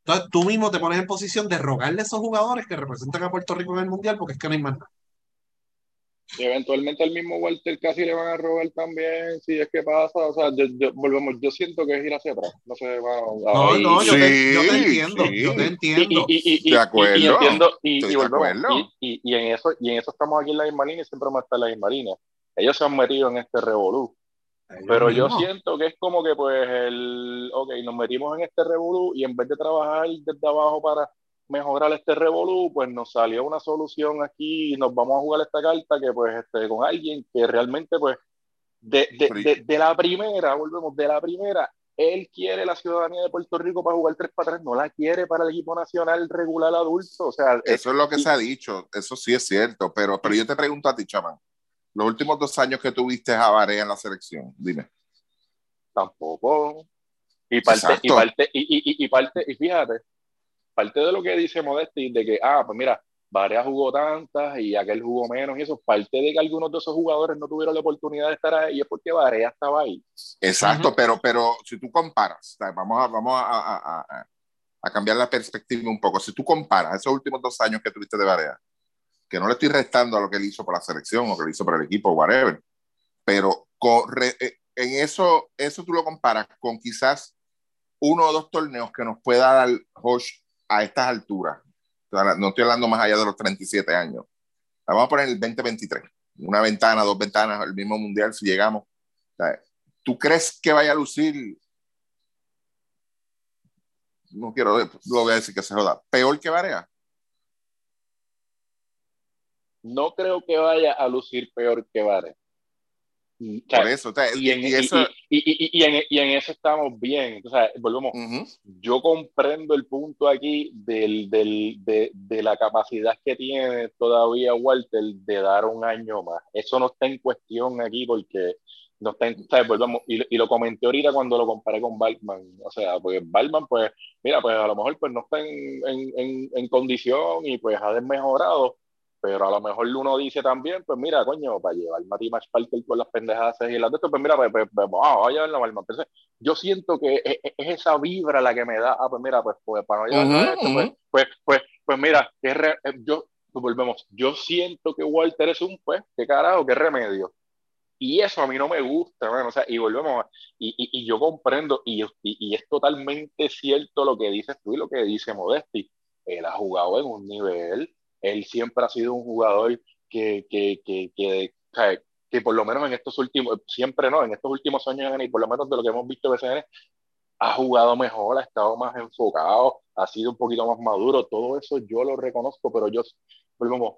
Entonces tú mismo te pones en posición de rogarle a esos jugadores que representan a Puerto Rico en el Mundial porque es que no hay más nada. Y eventualmente al mismo Walter casi le van a robar también, si es que pasa, o sea, yo, volvemos, yo siento que es ir hacia atrás, no sé, No, no, yo, te, yo, te, entiendo, yo te entiendo. Y, de acuerdo, y, entiendo, y, volvemos, y, en eso, y en eso estamos aquí en la misma línea y siempre vamos a estar en la misma línea. Ellos se han metido en este revolú pero yo siento que es como que, pues, el, ok, nos metimos en este revolú y en vez de trabajar desde abajo para mejorar este revolú, pues nos salió una solución aquí y nos vamos a jugar esta carta que, pues, este, con alguien que realmente, pues, de, de, de, la primera, volvemos, de la primera, él quiere la ciudadanía de Puerto Rico para jugar 3 para 3, no la quiere para el equipo nacional regular adulto. O sea, eso es lo que se ha dicho, eso sí es cierto, pero, pero yo te pregunto a ti, chamán, los últimos dos años que tuviste a Barea en la selección, dime. Tampoco. Y parte, y parte, y, y, parte, y fíjate, parte de lo que dice Modesti, de que, ah, pues mira, Barea jugó tantas y aquel jugó menos y eso, parte de que algunos de esos jugadores no tuvieron la oportunidad de estar ahí es porque Barea estaba ahí. Exacto, pero, pero si tú comparas, vamos, a, vamos a, a, a, cambiar la perspectiva un poco, si tú comparas esos últimos dos años que tuviste de Barea que no le estoy restando a lo que él hizo por la selección o que él hizo para el equipo, whatever, pero eh, en eso, eso tú lo comparas con quizás uno o dos torneos que nos pueda dar Josh a estas alturas. No estoy hablando más allá de los 37 años. Vamos a poner el 2023, una ventana, dos ventanas, el mismo mundial si llegamos. ¿Tú crees que vaya a lucir? No quiero, lo voy a decir que se joda. Peor que Varea no creo que vaya a lucir peor que Vare. Por eso, y, en, eso... Y, en, eso estamos bien. O sea, volvemos. Yo comprendo el punto aquí del, del, de, de, la capacidad que tiene todavía Walter de dar un año más. Eso no está en cuestión aquí porque no está en, volvemos, y, lo comenté ahorita cuando lo comparé con Balman. O sea, porque Balman, pues, mira, pues a lo mejor pues no está en, en, en condición y pues ha desmejorado pero a lo mejor uno dice también, pues mira, coño, para llevar Mati Match Parker con las pendejadas y las de esto, pues mira, pues, pues, pues vamos a la Entonces, yo siento que es, esa vibra la que me da, ah, pues mira, pues, pues para no llevar esto, pues, pues, pues, pues, mira, que eh, yo, pues volvemos, yo siento que Walter es un, pues, qué carajo, qué remedio. Y eso a mí no me gusta, bueno, o sea, y volvemos, y, y, y yo comprendo, y, y, es totalmente cierto lo que dices tú y lo que dice Modesti. Él ha jugado en un nivel él siempre ha sido un jugador que, que, que, que, que por lo menos en estos últimos, siempre no, en estos últimos años, y por lo menos de lo que hemos visto de BCN, ha jugado mejor, ha estado más enfocado, ha sido un poquito más maduro, todo eso yo lo reconozco, pero yo, volvemos,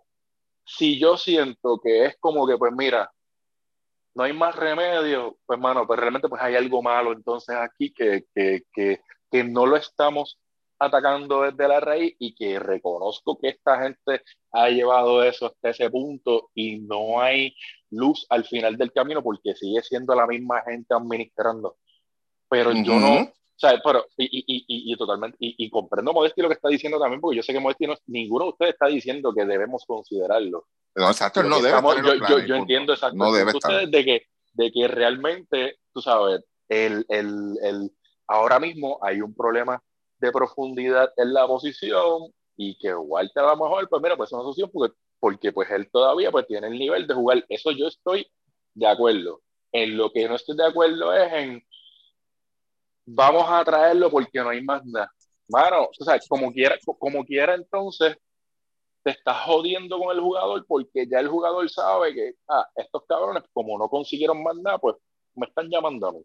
si yo siento que es como que, pues mira, no hay más remedio, pues mano, pues realmente pues hay algo malo entonces aquí que, que, que, que no lo estamos atacando desde la raíz y que reconozco que esta gente ha llevado eso hasta ese punto y no hay luz al final del camino porque sigue siendo la misma gente administrando. pero yo no, o sea, pero, y, y, y, y totalmente, y, comprendo Modesti lo que está diciendo también, porque yo sé que Modesti no, ninguno de ustedes está diciendo que debemos considerarlo. No, exacto, no debe estamos, yo, yo, yo, entiendo exactamente no ustedes de que, de que realmente, tú sabes, el, el, el, ahora mismo hay un problema de profundidad en la posición y que Walter a lo mejor, pues mira, pues es una solución porque, porque pues él todavía pues tiene el nivel de jugar. Eso yo estoy de acuerdo. En lo que no estoy de acuerdo es en vamos a traerlo porque no hay más nada. Mano, o sea, como quiera, como quiera entonces, te estás jodiendo con el jugador porque ya el jugador sabe que, ah, estos cabrones, como no consiguieron más nada, pues me están llamando a mí.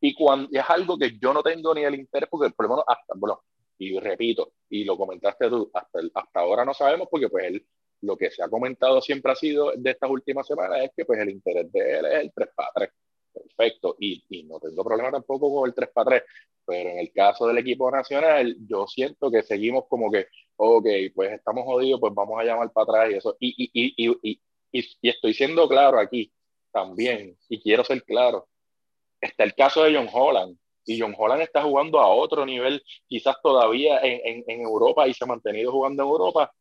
Y cuando es algo que yo no tengo ni el interés, porque por lo menos hasta, bueno, y repito, y lo comentaste tú, hasta, hasta ahora no sabemos porque pues él, lo que se ha comentado siempre ha sido de estas últimas semanas es que pues el interés de él es el 3 para 3. Perfecto, y, y no tengo problema tampoco con el 3 para 3, pero en el caso del equipo nacional, yo siento que seguimos como que, ok, pues estamos jodidos, pues vamos a llamar para atrás y eso. Y, y, y, y, y estoy siendo claro aquí también, y quiero ser claro, está el caso de John Holland, y John Holland está jugando a otro nivel, quizás todavía en, en, Europa y se ha mantenido jugando en Europa,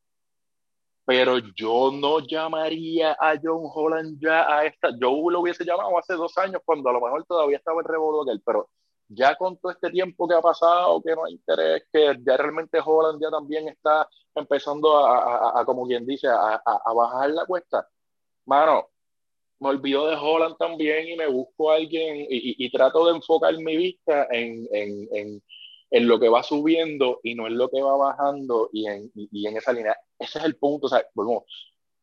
pero yo no llamaría a John Holland ya a esta, yo lo hubiese llamado hace dos años cuando a lo mejor todavía estaba en revolver él, pero ya con todo este tiempo que ha pasado, que no hay interés, que ya realmente Holland ya también está empezando a, a, a como quien dice, a, a bajar la cuesta. Mano, me olvido de Holland también y me busco a alguien y, y, trato de enfocar mi vista en, en, en, en, lo que va subiendo y no en lo que va bajando y en, y, esa línea. Ese es el punto. O sea, bueno,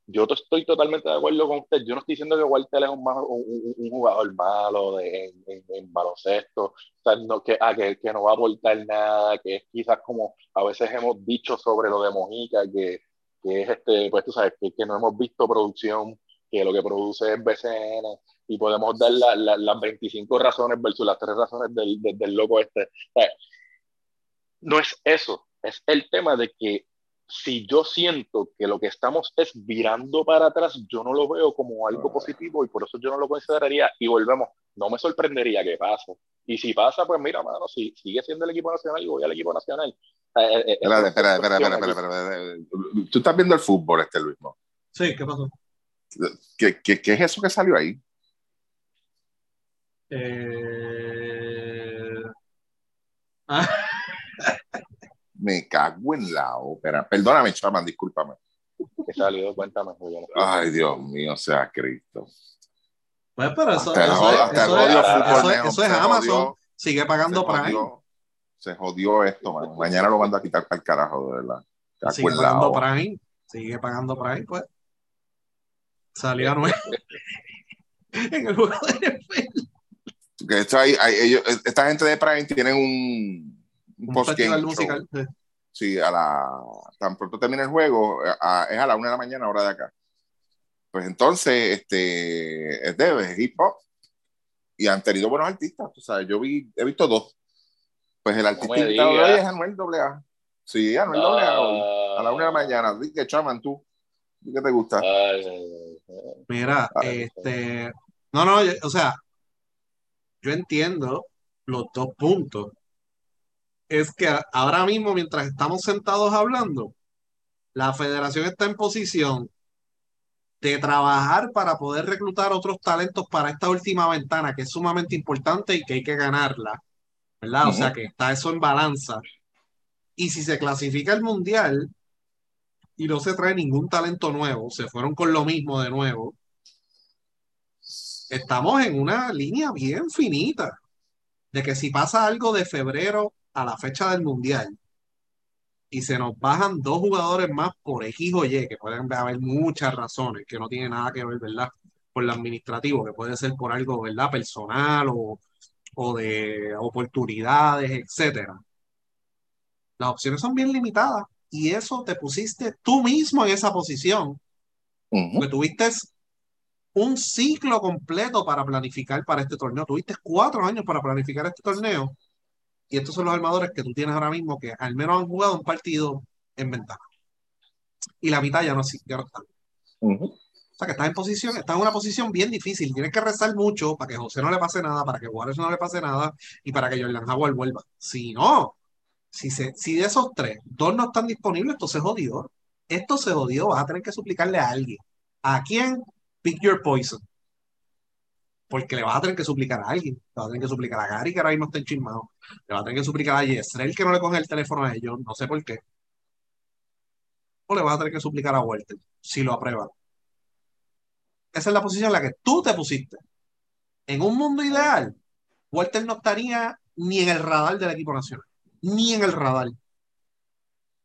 yo estoy totalmente de acuerdo con usted. Yo no estoy diciendo que Walter es un, un, un jugador malo de, en, baloncesto, o sea, no, que, ah, que, que, no va a aportar nada, que es quizás como a veces hemos dicho sobre lo de Mojica, que, que es este, pues tú sabes, que, que no hemos visto producción que lo que produce es BCN y podemos dar las 25 razones versus las tres razones del, del, loco este. no es eso, es el tema de que si yo siento que lo que estamos es virando para atrás, yo no lo veo como algo ah. positivo y por eso yo no lo consideraría y volvemos, no me sorprendería que pase. Y si pasa, pues mira, mano, si sigue siendo el equipo nacional y voy al equipo nacional. espera, espera, espera, espera, espera, Tú estás viendo el fútbol, este Luis, ¿no? Sí, ¿qué pasó? ¿Qué, qué, qué es eso que salió ahí? Eh... Me cago en la ópera. Perdóname, chaman, discúlpame. ¿Qué salió? Cuéntame. Ay, Dios mío, sea Cristo. Pues, pero eso, eso, eso, es Amazon. Sigue pagando Prime. se jodió esto, man. Mañana lo mando a quitar para el carajo, de verdad. Sigue pagando Prime. Sigue pagando Prime, pues. Salió nuevo en el juego de NFL. Que esto hay, hay, ellos, esta gente de Prime tienen un, un, un festival musical. Sí, a la, tan pronto termina el juego, a, es a la una de la mañana, hora de acá. Pues entonces, este, es de hip hop y han tenido buenos artistas. O sea, yo vi, he visto dos. Pues el artista invitado de hoy es Anuel AA. Sí, Anuel AA hoy, a la una de la mañana. Así que, chaman, tú, ¿qué te gusta? Mira, este, no, no, o sea, yo entiendo los dos puntos. Es que ahora mismo, mientras estamos sentados hablando, la federación está en posición de trabajar para poder reclutar otros talentos para esta última ventana, que es sumamente importante y que hay que ganarla, ¿verdad? O sea, que está eso en balanza. Y si se clasifica el mundial, y no se trae ningún talento nuevo, se fueron con lo mismo de nuevo. Estamos en una línea bien finita de que si pasa algo de febrero a la fecha del mundial y se nos bajan dos jugadores más por X o Y, que pueden haber muchas razones, que no tiene nada que ver, ¿verdad? Por lo administrativo, que puede ser por algo, ¿verdad? Personal o, o de oportunidades, etcétera. Las opciones son bien limitadas y eso te pusiste tú mismo en esa posición. Porque tuviste un ciclo completo para planificar para este torneo. Tuviste cuatro años para planificar este torneo. Y estos son los armadores que tú tienes ahora mismo que al menos han jugado un partido en ventaja. Y la mitad ya no, ya no están. O sea, que estás en posición, estás en una posición bien difícil. Tienes que rezar mucho para que José no le pase nada, para que Juárez no le pase nada y para que Jordan Howard vuelva. Si no, si, se, si de esos tres, dos no están disponibles, esto se jodió. Esto se jodió. Vas a tener que suplicarle a alguien. ¿A quién? Pick your poison. Porque le vas a tener que suplicar a alguien. Le vas a tener que suplicar a Gary, que ahora mismo está enchismado. Le vas a tener que suplicar a Yesrel, que no le coge el teléfono a ellos. No sé por qué. O le vas a tener que suplicar a Walter, si lo aprueban esa es la posición en la que tú te pusiste. En un mundo ideal, Walter no estaría ni en el radar del equipo nacional, ni en el radar.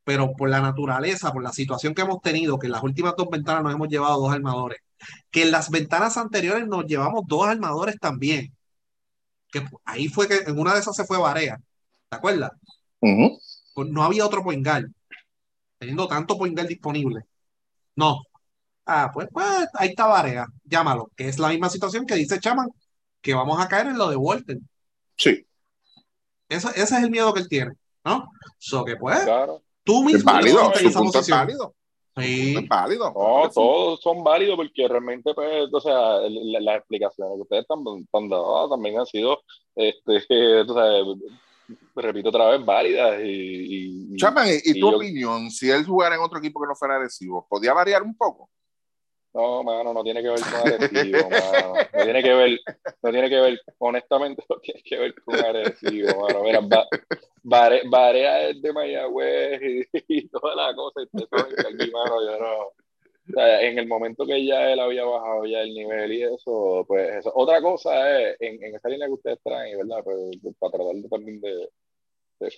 Pero por la naturaleza, por la situación que hemos tenido, que en las últimas dos ventanas nos hemos llevado dos armadores, que en las ventanas anteriores nos llevamos dos armadores también. Que ahí fue que en una de esas se fue Barea, ¿te acuerdas? Pues no había otro Poingal, teniendo tanto Poingal disponible. No, Ah, pues, pues ahí está Varea, llámalo, que es la misma situación que dice Chaman, que vamos a caer en lo de Walter. Sí. Ese es el miedo que él tiene, ¿no? So que pues, Claro. tú mismo Es válido, su esa punto es posición. válido. Sí. Es válido. No, todos son válidos porque realmente, pues, o sea, la- las explicaciones que ustedes están, dando también han sido, este, repito otra vez, válidas y... y- y- Chapman, ¿y, y y tu yo- opinión, si él jugara en otro equipo que no fuera agresivo, podía variar un poco? No, mano, no tiene que ver con agresivo, mano. No tiene que ver, no tiene que ver, honestamente, no tiene que ver con agresivo, mano. Mira, Bare- Barea es de Mayagüez y, y toda la cosa. y yo no. o sea, en el momento que ya él había bajado ya el nivel y eso, pues eso. Otra cosa es, en, en esa línea que ustedes traen, ¿verdad? Pues, para tratar también de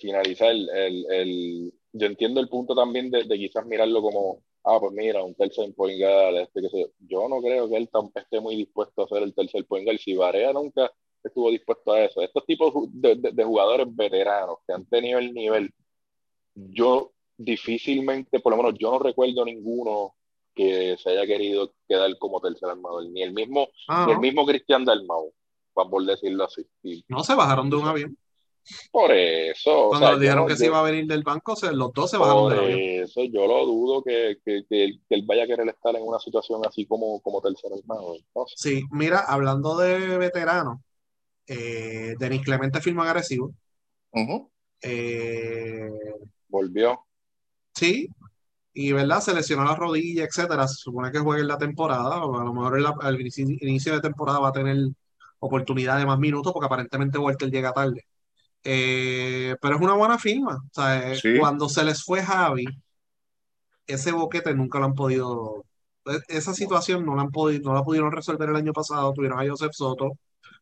finalizar, el, el, yo entiendo el punto también de, de quizás mirarlo como, ah, pues mira, un tercer point guard, este, que sé yo. No creo que él tam- esté muy dispuesto a ser el tercer point guard. Si Barea nunca estuvo dispuesto a eso. Estos tipos de, de- de jugadores veteranos que han tenido el nivel, yo difícilmente, por lo menos yo no recuerdo ninguno que se haya querido quedar como tercer armador, ni el mismo, Ah, ni el no. mismo Cristian Dalmau, por decirlo así. Y No se bajaron de un avión. Por eso, o Cuando sea, le dijeron yo que se yo- iba a venir del banco, se- los dos se bajaron por del avión. eso yo lo dudo que, que, que él, que él vaya a querer estar en una situación así como, como tercer hermano. Sí, mira, hablando de veteranos, eh, Denis Clemente firmó en agresivo. Ujú. Eh, Volvió. Sí, y verdad, se lesionó la rodilla, etcétera. Se supone que juegue en la temporada, o a lo mejor al inicio, inicio de temporada va a tener oportunidad de más minutos, porque aparentemente Walter llega tarde. Eh, pero es una buena firma. O sea, eh, Sí. cuando se les fue Javi, ese boquete nunca lo han podido. e- Esa situación no la han podido, no la pudieron resolver el año pasado. Tuvieron a Joseph Soto,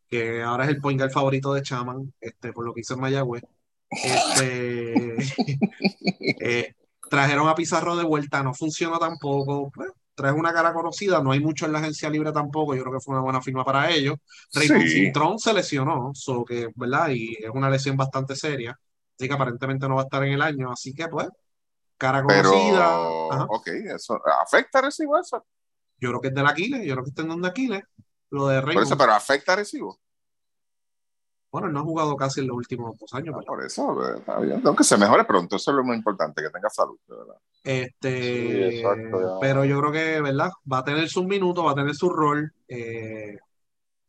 que ahora es el point guard favorito de Chaman, este, por lo que hizo en Mayagüez. Este, eh, trajeron a Pizarro de vuelta, no funcionó tampoco. Pues, traes una cara conocida, no hay mucho en la agencia libre tampoco. Yo creo que fue una buena firma para ellos. Raymond Sí. Cintrón se lesionó, so que, ¿verdad? Y es una lesión bastante seria. Así que aparentemente no va a estar en el año. Así que, pues, cara Pero, conocida. Ajá. ok, eso afecta a Recibo eso. Yo creo que es del Aquiles, yo creo que está en donde Aquiles. Lo de Por Raymond. eso, pero afecta a Recibo. Bueno, no ha jugado casi en los últimos dos años, ¿verdad? Por eso, eh, está bien. aunque se mejore pronto, eso es lo más importante, que tenga salud, verdad. Este, Sí, exacto, ya. pero yo creo que, ¿verdad? Va a tener sus minutos, va a tener su rol. eh,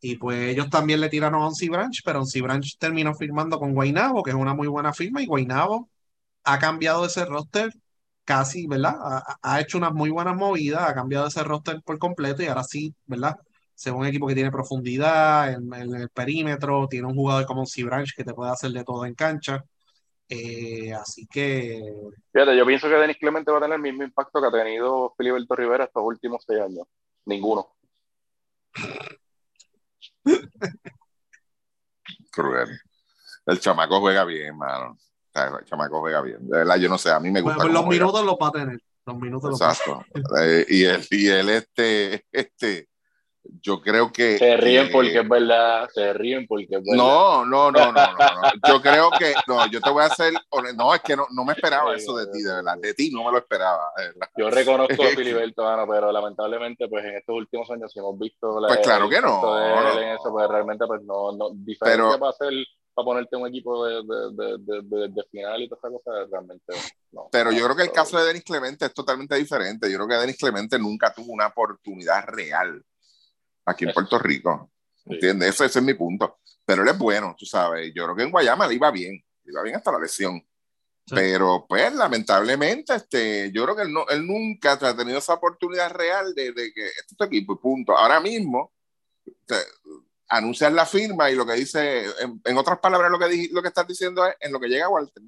y pues ellos también le tiraron a Onsi Branch, pero Onsi Branch terminó firmando con Guaynabo, que es una muy buena firma, y Guaynabo ha cambiado ese roster casi, ¿verdad? Ha, ha hecho unas muy buenas movidas, ha cambiado ese roster por completo y ahora sí, ¿verdad? Se ve un equipo que tiene profundidad en, en el perímetro, tiene un jugador como Onsi Branch que te puede hacer de todo en cancha. Eh, así que Fíjate, yo pienso que Denis Clemente va a tener el mismo impacto que ha tenido Filiberto Rivera estos últimos seis años. Ninguno. Cruel. El chamaco juega bien, mano. Sea, El chamaco juega bien. De verdad, yo no sé, a mí me gusta. pues, los juega. minutos los va a tener. Los minutos los va a Exacto. Eh, y él, y él, este, este, yo creo que. Se ríen que- porque es verdad, se ríen porque es verdad. No, no, no, no, no, no. Yo creo que, no, yo te voy a hacer, no, es que no, no me esperaba eso de ti, de verdad, de ti no me lo esperaba. Yo reconozco a Filiberto, mano, pero lamentablemente, pues en estos últimos años, si hemos visto la, Pues claro que no, de él en eso, pues realmente, pues no, no diferencia Pero- va a ser para ponerte un equipo de, de, de, de, final y todas esas cosas, realmente no. Pero yo creo que el caso de Denis Clemente es totalmente diferente. Yo creo que Denis Clemente nunca tuvo una oportunidad real aquí en Puerto Rico. ¿Entiendes? Ese, ese, es mi punto. Pero él es bueno, tú sabes. Yo creo que en Guayama le iba bien. Le iba bien hasta la lesión. Pero pues lamentablemente, este, yo creo que él, no, él nunca ha tenido esa oportunidad real de, de que este es tu equipo y punto. Ahora mismo, te, anunciar la firma y lo que dice, en, en otras palabras, lo que, lo que estás diciendo es en lo que llega Walter.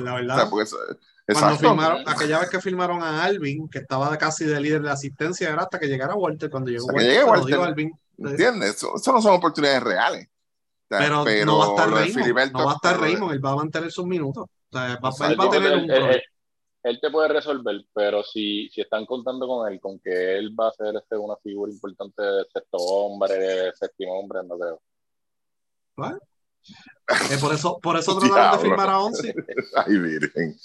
La verdad. O sea, cuando firmaron, aquella vez que firmaron a Alvin, que estaba casi de líder de asistencia, era hasta que llegara Walter. Cuando llegó o sea, Walter, Walter Alvin, ¿entiendes? Eso, eso, no son oportunidades reales. O sea, pero, pero, no va a estar Raymond, no va a estar Raymond, él va a mantener sus minutos. O sea, va, él va a tener un él, él, te puede resolver, pero si, si están contando con él, con que él va a ser este, una figura importante de sexto hombre, séptimo hombre, no creo. ¿Vale? Eh, por eso, por eso trataron de firmar a 11. Ay, virgen.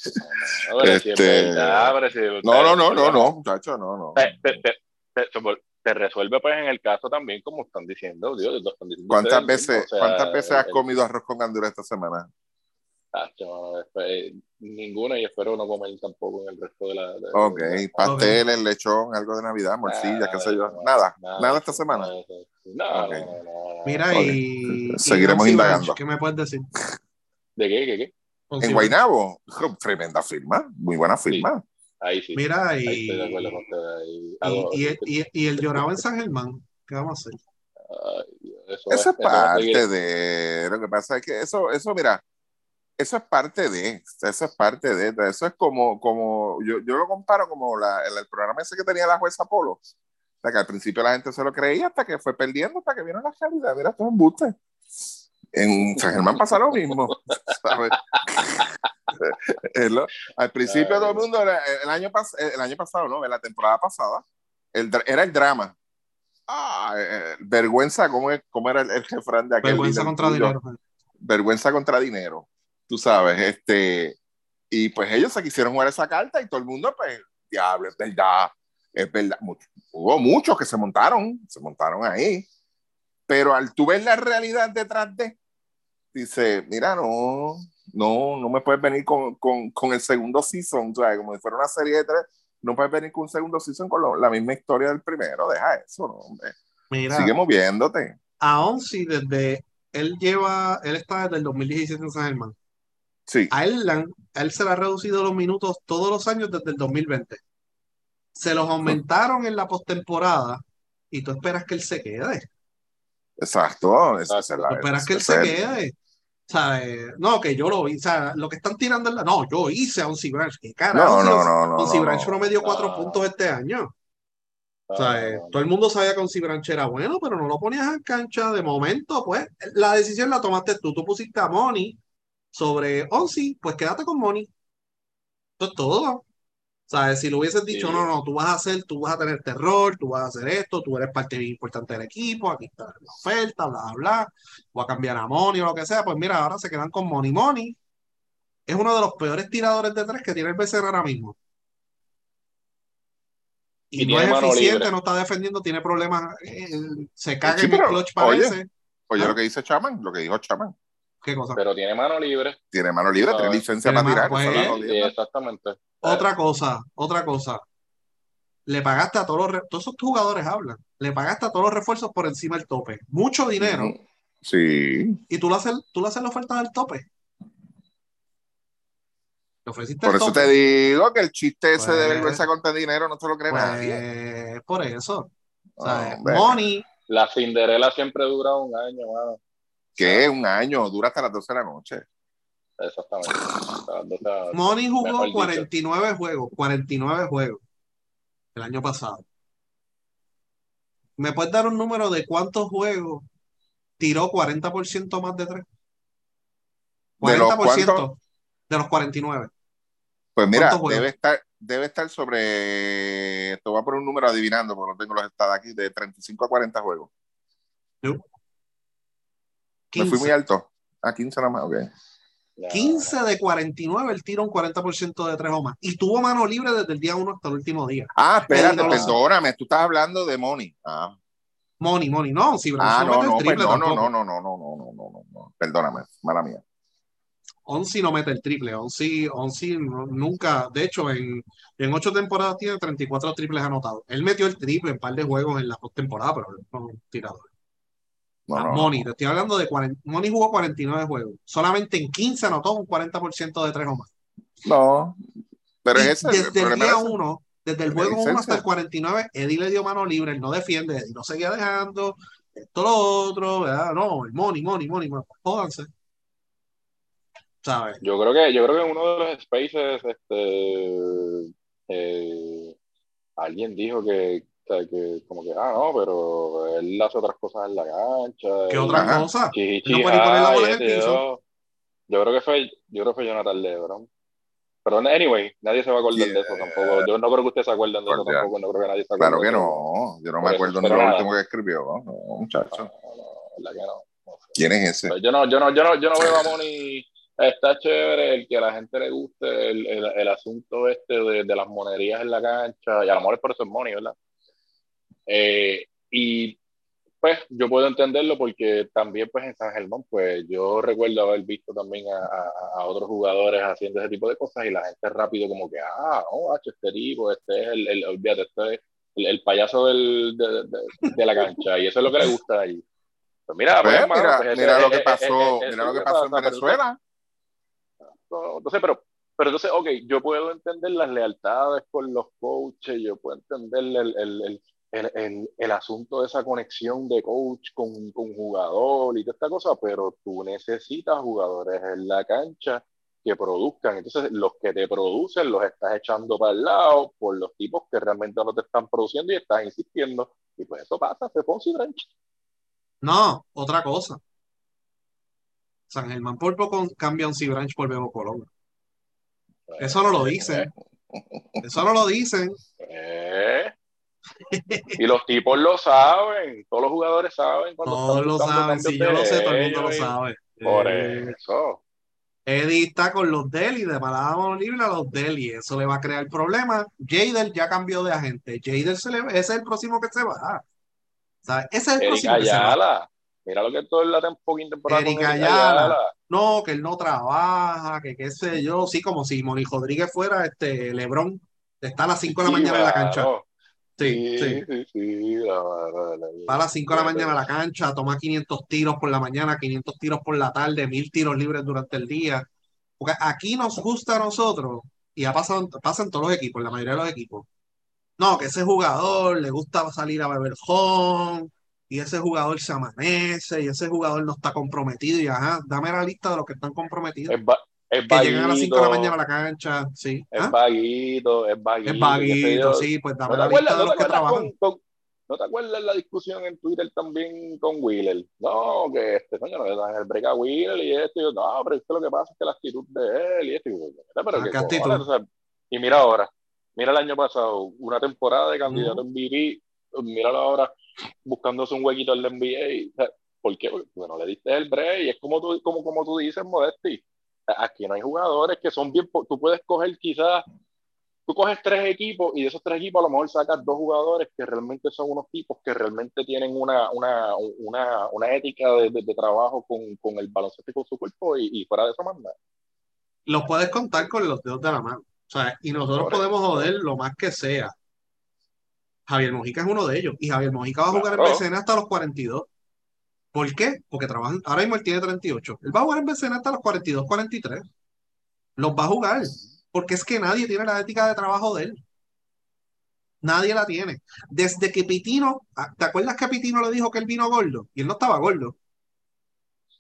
No, no, no, no, no, muchacho, no, no. Te, te, te, te, resuelve, pues, en el caso también, como están diciendo. Dios, están diciendo ¿Cuántas veces, o sea, ¿cuántas veces has comido arroz con gandura esta semana? Ninguna y espero no comer tampoco en el resto de la. De, ok, de pasteles, okay. lechón, algo de Navidad, morcilla, qué sé yo. Nada, nada, nada esta semana. Okay. no, Mira, okay. y. Seguiremos y indagando. ¿Qué me puedes decir? ¿De qué? ¿Qué? qué? En Guaynabo, tremenda firma, muy buena firma. Sí. Ahí sí. Mira, y, ahí y, y, y, y, el llorado en San Germán, ¿qué vamos a hacer? Ay, eso, eso es parte eso de. Lo que pasa es que eso, eso, mira, eso es parte de, eso es parte de, eso es como, como yo, yo lo comparo como la, el, el, programa ese que tenía la jueza Polo. O sea, que al principio la gente se lo creía hasta que fue perdiendo, hasta que vieron la realidad. Mira, esto es. En San Germán pasa lo mismo. ¿sabes? al principio todo el mundo, el año, pas, el año pasado, ¿no? La temporada pasada, el, era el drama. Ah, eh, vergüenza, ¿cómo, es, cómo era el, el refrán de aquel? Vergüenza contra tuyo? dinero. Vergüenza contra dinero tú sabes, este, y pues ellos se quisieron jugar esa carta y todo el mundo, pues, diablo, es verdad, es verdad. Mucho, hubo muchos que se montaron, se montaron ahí, pero al tú ver la realidad detrás de, dice, mira, no, no, no me puedes venir con, con, con el segundo season, ¿sabes? como si fuera una serie de tres, no puedes venir con un segundo season con lo, la misma historia del primero, deja eso, no, hombre. Mira, Sigue moviéndote. A Onsi, desde, él lleva, él está desde el 2017 en San Germán. Sí. A él, a él se le ha reducido los minutos todos los años desde el 2020. Se los aumentaron en la postemporada y tú esperas que él se quede. Exacto. Es, tú esperas que él se quede. Sea, eh, no, que yo lo vi. O sea, lo que están tirando en la. No, yo hice a Onsi Branch. ¿Qué carajo? No, no, no. no Onsi no, Branch no me dio cuatro no. puntos este año. O sea, eh, todo el mundo sabía que Onsi Branch era bueno, pero no lo ponías en cancha de momento. Pues la decisión la tomaste tú. Tú pusiste a Money sobre Onsi, pues quédate con Money. Esto es todo. ¿Sabes? Si lo hubieses dicho, sí. no, no, tú vas a hacer, tú vas a tener terror, tú vas a hacer esto, tú eres parte importante del equipo, aquí está la oferta, bla, bla, voy a cambiar a Money o lo que sea, pues mira, ahora se quedan con Money. Money es uno de los peores tiradores de tres que tiene el BCN ahora mismo. Y, y no es eficiente, libre. no está defendiendo, tiene problemas, eh, se caga sí, en el clutch, parece. Oye, oye ¿Ah? lo que dice Chaman, lo que dijo Chaman. ¿Qué cosa? Pero tiene mano libre. Tiene mano libre, tiene licencia para tirar. Pues, sí, exactamente. Otra cosa, otra cosa. Le pagaste a todos los todos esos jugadores hablan. Le pagaste a todos los refuerzos por encima del tope. Mucho dinero. Sí. Y tú le haces, tú le haces la oferta del tope. Le ofreciste por el eso tope. te digo que el chiste ese Pues- de vergüenza contra dinero no se lo cree Pues, nadie. por eso. O sea, Hombre. money, La Cinderela siempre dura un año, mano. ¿Qué? Un año, dura hasta las 12 de la noche. Exactamente. Hasta las 12 de la noche. Money jugó dicho. 49 juegos, 49 juegos el año pasado. ¿Me puedes dar un número de cuántos juegos tiró 40% más de tres? ¿De los 40% de los 49. Pues mira, debe estar, debe estar sobre, te voy a poner un número adivinando, porque no tengo los estados aquí, de 35 a 40 juegos. No. Me fui 15. muy alto. A 15 nada más, ok. Ya. 15 de 49, él tira un 40% de tres o más. Y tuvo mano libre desde el día 1 hasta el último día. Ah, espérate, no perdóname, tú estás hablando de Money. Ah, Money, money, no. Si ah no, el no, pues triple no, no, no, no, no, no, no, no, no, no. Perdóname, mala mía. Onsi no mete el triple. Onsi, Onsi no- nunca, de hecho, en, en ocho temporadas tiene 34 triples anotados. Él metió el triple en un par de juegos en la postemporada, pero él no es un tirador. No, Ah, no, Money, te estoy hablando de 40, Money jugó 49 juegos. Solamente en 15 anotó un 40% de tres o más. no. Pero es ese. desde el día es ese. 1, desde el juego 1 hasta el 49, Eddie le dio mano libre, él no defiende, Eddie no seguía dejando, esto lo otro, ¿verdad? No, el money, money, money, money. jódanse. ¿Sabes? Yo creo que, yo creo que en uno de los spaces, este, eh, alguien dijo que, o sea, que como que, ah, no, pero él hace otras cosas en la cancha. ¿Qué y- otra Ajá. cosa? Chichi, No puede ni poner la ay, bola en el este, piso. yo, creo que fue, yo creo que fue Jonathan Lebron. Pero anyway, nadie se va a acordar de eso Yeah. tampoco. Yo no creo que ustedes se acuerden de eso tampoco. No creo que nadie se acuerde Claro que de no. Yo no me acuerdo ni pero lo último que escribió. No, muchacho. No, no, que no. no. ¿Quién es ese? Pero Yo no, yo no, yo no, yo no veo a Moni. Está chévere el que a la gente le guste el, el, el asunto este de, de las monerías en la cancha, y a lo mejor es por eso es Moni, ¿verdad? Eh, y pues yo puedo entenderlo porque también pues en San Germán, pues yo recuerdo haber visto también a, a- a otros jugadores haciendo ese tipo de cosas y la gente rápido como que, ah, oh, este tipo, este es el, el olvídate, este es el, el payaso del, de, de- de la cancha y eso es lo que le gusta ahí. Pues mira, pues, Pues, mira, pues, mira ese- lo que eh, eh, pasó, eh, eh, mira lo que pasó en pero Venezuela. sé, pero, pero entonces, ok, yo puedo entender las lealtades con los coaches, yo puedo entender el, el, el, el, el, el asunto de esa conexión de coach con, con jugador y toda esta cosa, pero tú necesitas jugadores en la cancha que produzcan. Entonces, los que te producen los estás echando para el lado por los tipos que realmente no te están produciendo y estás insistiendo. Y pues eso pasa, se pone Branch. No, otra cosa. San Germán por poco cambia un Branch por Bebo Colón. Eso no lo dicen. Eso no lo dicen. Eh. Y los tipos lo saben, todos los jugadores saben cuando Todos lo saben. Si yo lo sé, todo el mundo lo sabe. Por Eh, eso. Eddie está con los Deli, de Malado libre a los Deli. Eso le va a crear problemas. Jader ya cambió de agente. Jader se le, ese es el próximo que se va. ¿Sabes? Ese es el Eric próximo que se va. Mira lo que es toda la temporada temporada Eric Ayala. Ayala. No, que él no trabaja, que qué sé yo. Sí, como si Moni Rodríguez fuera este Lebrón. Está a las 5 de la Sí, mañana en la cancha. Sí, sí. Sí, sí, la- la- la- Va a las 5 de la mañana a la cancha, toma 500 tiros por la mañana, 500 tiros por la tarde, 1000 tiros libres durante el día. Porque aquí nos gusta a nosotros, y ha pasado, pasa en todos los equipos, en la mayoría de los equipos. No, que ese jugador le gusta salir a beber home, y ese jugador se amanece, y ese jugador no está comprometido, y ajá, dame la lista de los que están comprometidos, Es, va- es que llegan a las 5 de la mañana a la cancha, sí. es ¿Ah? vaguito, es vaguito. Es vaguito, sí, pues dame ¿No la acuerdas, lista de los que trabajan. con, con- ¿no te acuerdas la discusión en Twitter también con Wheeler? No, que este coño no le dan el break a Wheeler y esto. Y yo, no, pero esto lo que pasa es que la actitud de él y esto. Y yo, pero Ah, ¿qué actitud? o sea, y mira ahora, mira el año pasado, una temporada de candidato Ujú. MVP, míralo ahora buscándose un huequito en la NBA. O sea, ¿Por qué? Porque no le diste el break y es como tú, como, como tú dices, Modesti. Aquí no hay jugadores que son bien, tú puedes coger quizás tú coges tres equipos y de esos tres equipos a lo mejor sacas dos jugadores que realmente son unos tipos que realmente tienen una, una, una, una ética de, de- de trabajo con, con el baloncesto y con su cuerpo y, y fuera de eso manda. los puedes contar con los dedos de la mano. O sea, y nosotros podemos joder lo más que sea. Javier Mojica es uno de ellos. Y Javier Mojica va a jugar Claro. en BCN hasta los 42. ¿Por qué? Porque trabajan. Ahora mismo él tiene 38. Él va a jugar en BCN hasta los 42, 43. Los va a jugar. Porque es que nadie tiene la ética de trabajo de él. Nadie la tiene. Desde que Pitino, ah, ¿te acuerdas que Pitino le dijo que él vino gordo? Y él no estaba gordo.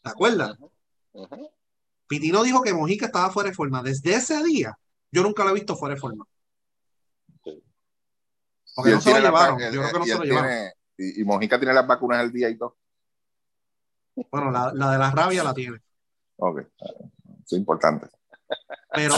¿Te acuerdas? Pitino dijo que Mojica estaba fuera de forma. Desde ese día, yo nunca lo he visto fuera de forma. Sí. Porque Y no se lo llevaron. Yo creo que no se lo llevaron. y Mojica tiene las vacunas al día y todo. Bueno, la, la de la rabia la tiene. Ok, es importante. Pero,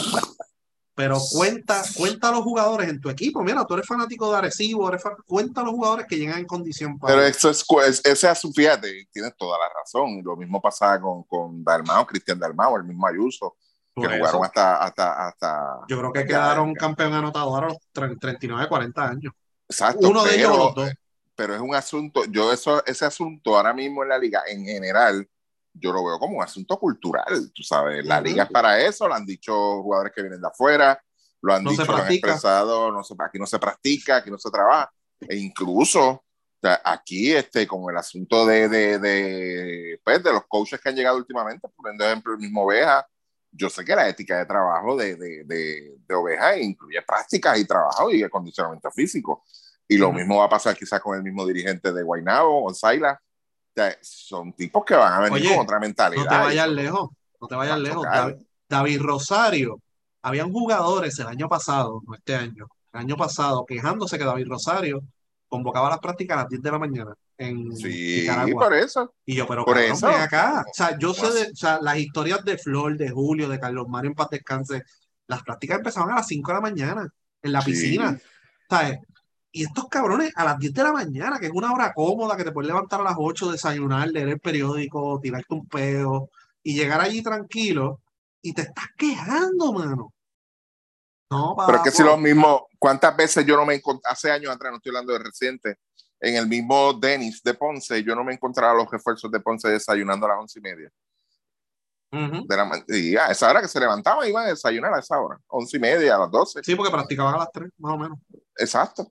pero cuenta, cuenta a los jugadores en tu equipo. Mira, tú eres fanático de Arecibo, eres cuenta a los jugadores que llegan en condición para. Pero eso es, ese es su fíjate, tienes toda la razón. Lo mismo pasaba con, con Dalmao, Cristian Dalmao, el mismo Ayuso, que Por eso, jugaron hasta, hasta, hasta. Yo creo que quedaron campeón anotador a los tre- 39, 40 años. Exacto, Uno de ellos o los dos. Pero es un asunto, yo eso, ese asunto ahora mismo en la liga, en general, yo lo veo como un asunto cultural, tú sabes, la liga es para eso, lo han dicho jugadores que vienen de afuera, lo han dicho, lo han expresado, no se, aquí no se practica, aquí no se trabaja, e incluso aquí, este, con el asunto de, de, de, pues, de los coaches que han llegado últimamente, por ejemplo, el mismo Oveja, yo sé que la ética de trabajo de, de, de, Oveja incluye prácticas y trabajo y acondicionamiento físico. Y lo mismo va a pasar quizás con el mismo dirigente de Guaynabo, Gonzaila. son tipos que van a venir con otra mentalidad. No te vayas lejos, no te vayas lejos. David, Rosario, habían jugadores el año pasado, no este año, el año pasado, quejándose que David Rosario convocaba las prácticas a las 10 de la mañana en sí, por eso. Y yo, pero por eso. acá. O sea, yo sé de, o sea, las historias de Flor, de Julio, de Carlos Mario en paz descanse, las prácticas empezaban a las 5 de la mañana en la piscina. ¿Sabes? Y estos cabrones a las 10 de la mañana, que es una hora cómoda, que te puedes levantar a las 8, desayunar, leer el periódico, tirarte un pedo y llegar allí tranquilo y te estás quejando, mano. No, Pero es que si lo mismo, ¿cuántas veces yo no me encontré, hace años atrás, no estoy hablando de reciente, en el mismo Denis de Ponce, yo no me encontraba los refuerzos de Ponce desayunando a las once y media. de la, y a esa hora que se levantaba iban a desayunar a esa hora, once y media, a las doce. Sí, porque practicaban a las tres, más o menos. Exacto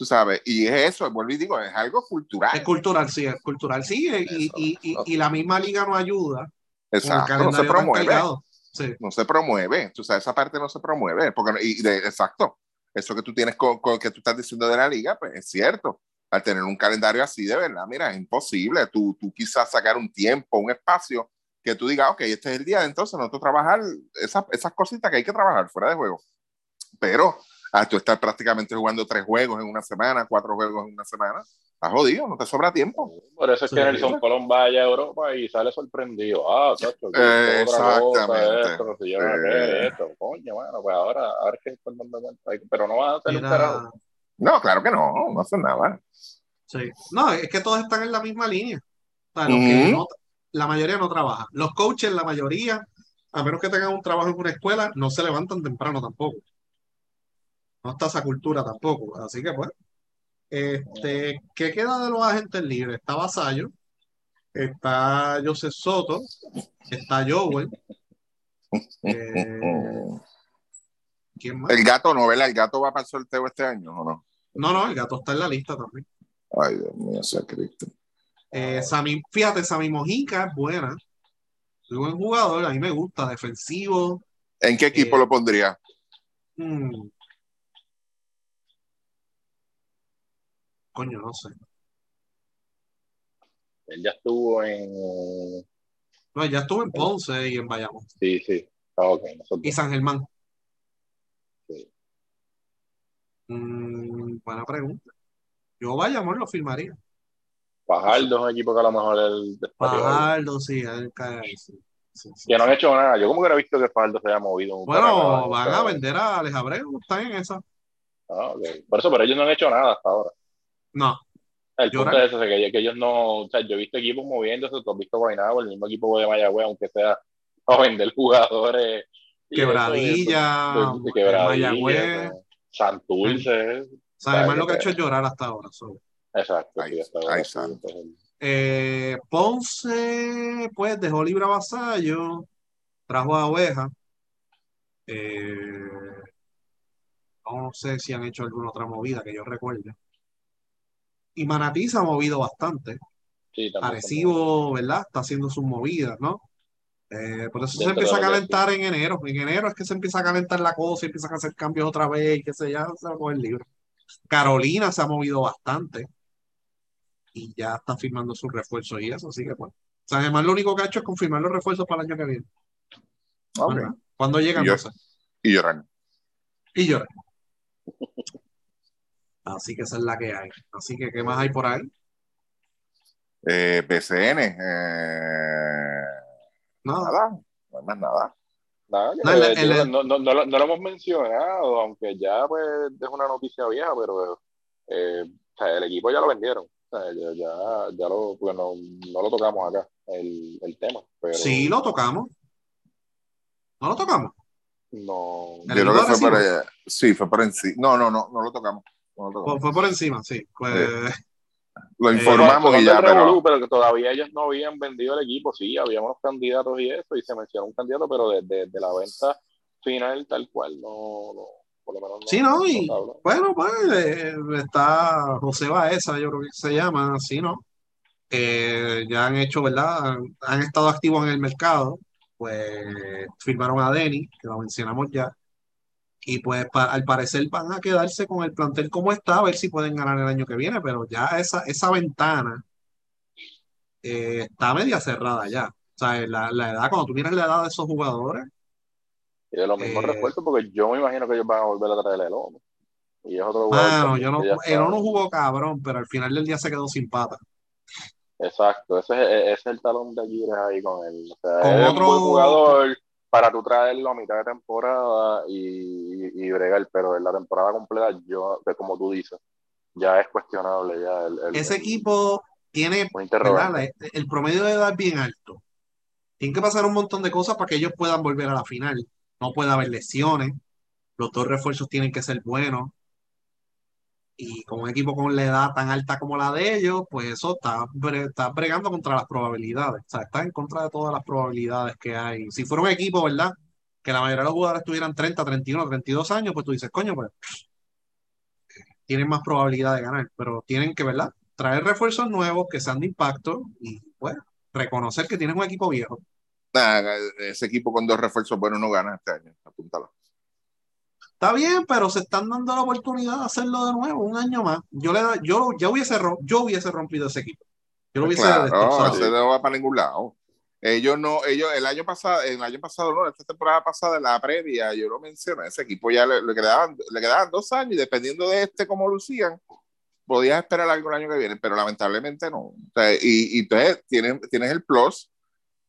tú sabes, y es eso, vuelvo y digo, es algo cultural. Es cultural, sí, es cultural, sí, y, y, y, y, la misma liga no ayuda. Exacto, no se promueve. Sí. No se promueve, tú sabes, esa parte no se promueve, porque, y de, exacto, eso que tú tienes con, con, que tú estás diciendo de la liga, pues es cierto, al tener un calendario así, de verdad, mira, es imposible, tú, tú quizás sacar un tiempo, un espacio, que tú digas, ok, este es el día, entonces nosotros trabajar esas, esas cositas que hay que trabajar fuera de juego. Pero a tú estar prácticamente jugando tres juegos en una semana, cuatro juegos en una semana, estás jodido, no te sobra tiempo. Por eso es que Nelson Colón vaya a Europa y sale sorprendido. Ah, chacho, Exactamente. esto, si yo eh. esto. Coño, bueno, pues ahora, a ver qué Pero no va a hacer un No, claro que no, no hacen nada. Sí. No, es que todos están en la misma línea. la mayoría no trabaja. Los coaches, la mayoría, a menos que tengan un trabajo en una escuela, no se levantan temprano tampoco no está esa cultura tampoco. Así que pues, este, ¿qué queda de los agentes libres? Está Vasallo, está José Soto, está Joel. Eh, ¿Quién más? El gato no, ¿verdad? ¿El gato va para el sorteo este año o no? No, no, el gato está en la lista también. Ay, Dios mío, sea Cristo. Eh, fíjate, Sammy Mojica es buena. Es buen jugador, a mí me gusta, defensivo. ¿En qué equipo eh, lo pondría? Hmm, Coño, no sé. Él ya estuvo en. No, ya estuvo en Ponce y en Bayamón. Sí, sí. Ah, okay. Y San Germán. Sí. Mm, buena pregunta. Yo Bayamón lo firmaría. Fajardo es un equipo que a lo mejor el Fajardo, sí, él cae ahí, sí. que no han hecho nada. Yo como que no he visto que Fajardo se haya movido. Bueno, van a vender a Alex Abreu, están en esa. Ah, okay. Por eso, pero ellos no han hecho nada hasta ahora. No. El punto es ese, que, que, ellos no, o sea, yo he visto equipos moviéndose, tú has visto Guaynabo, el mismo equipo de Mayagüez, aunque sea a vender jugadores. Quebradilla, eso, quebradilla Mayagüez. Santurce. O sea, además lo que ha hecho es llorar hasta ahora. Exacto. Ahí, está. eh, Ponce, pues, dejó libre a Vasallo, trajo a Oveja. Eh, no sé si han hecho alguna otra movida que yo recuerde y Manatí se ha movido bastante. Sí, Arecibo, ¿verdad? Está haciendo sus movidas, ¿no? Eh, por eso se empieza a calentar en enero. En enero es que se empieza a calentar la cosa y empiezan a hacer cambios otra vez y que se ya se va a coger libre. Carolina se ha movido bastante y ya está firmando sus refuerzos y eso, así que pues. O sea, además lo único que ha hecho es confirmar los refuerzos para el año que viene. Okay. ¿Cuándo llegan? Y, lloran. Y lloran. Así que esa es la que hay. Así que, ¿qué más hay por ahí? Eh, PCN. Eh, nada. No hay más nada. Nada, no, no, no, lo hemos mencionado, aunque ya pues es una noticia vieja, pero eh, o sea, el equipo ya lo vendieron. O sea, ya, ya, ya lo, pues no, lo tocamos acá, el, el tema. Pero... Sí, lo tocamos. ¿No lo tocamos? No. Yo creo que fue Sí, fue por encima. No, no, no, no lo tocamos. Fue, por encima, sí. Pues, Lo Eh, informamos y ya, revolú, pero pero que todavía ellos no habían vendido el equipo, sí, había unos candidatos y eso, y se mencionó un candidato, pero desde de, la venta final tal cual, no, no por lo menos no. Sí, no, y bueno, pues eh, está José Baeza, yo creo que se llama, así, ¿no? Eh, ya han hecho, ¿verdad? Han, han estado activos en el mercado, pues firmaron a Denny, que lo mencionamos ya, y pues pa- al parecer van a quedarse con el plantel como está, a ver si pueden ganar el año que viene, pero ya esa, esa ventana eh, está media cerrada ya. O sea, la, la edad, cuando tú miras la edad de esos jugadores, Y de los mismos Eh, refuerzos, porque yo me imagino que ellos van a volver a traer el Elono. Y es otro jugador mano, yo no, el no jugó cabrón, pero al final del día se quedó sin pata. Exacto, ese es, ese es el talón de Aquiles ahí con él. O sea, Con es otro- un buen jugador para tú traerlo a mitad de temporada y, y bregar, pero en la temporada completa, yo, que como tú dices, ya es cuestionable. ya el, el- Ese el- equipo tiene, interrogante. La- el promedio de edad bien alto. Tienen que pasar un montón de cosas para que ellos puedan volver a la final. No puede haber lesiones. Los dos refuerzos tienen que ser buenos. Y con un equipo con la edad tan alta como la de ellos, pues eso está, está bregando contra las probabilidades. O sea, está en contra de todas las probabilidades que hay. Si fuera un equipo, ¿verdad? Que la mayoría de los jugadores tuvieran 30, 31, 32 años, pues tú dices, coño, pues tienen más probabilidad de ganar. Pero tienen que, ¿verdad? Traer refuerzos nuevos que sean de impacto y, pues, reconocer que tienen un equipo viejo. Ese equipo con dos refuerzos buenos no gana este año. Apúntalo. Está bien, pero se están dando la oportunidad de hacerlo de nuevo, un año más. Yo le da- yo ya hubiese yo hubiese rompido ese equipo. Yo lo hubiese Claro, no va para ningún lado. Ellos no, ellos el año pasado, el año pasado no, esta temporada pasada, en la previa, yo lo mencioné, ese equipo ya le, le quedaban, le quedaban dos años y dependiendo de este cómo lucían, podías esperar algo el año que viene, pero lamentablemente no. O sea, y, y entonces tienes, tienes el plus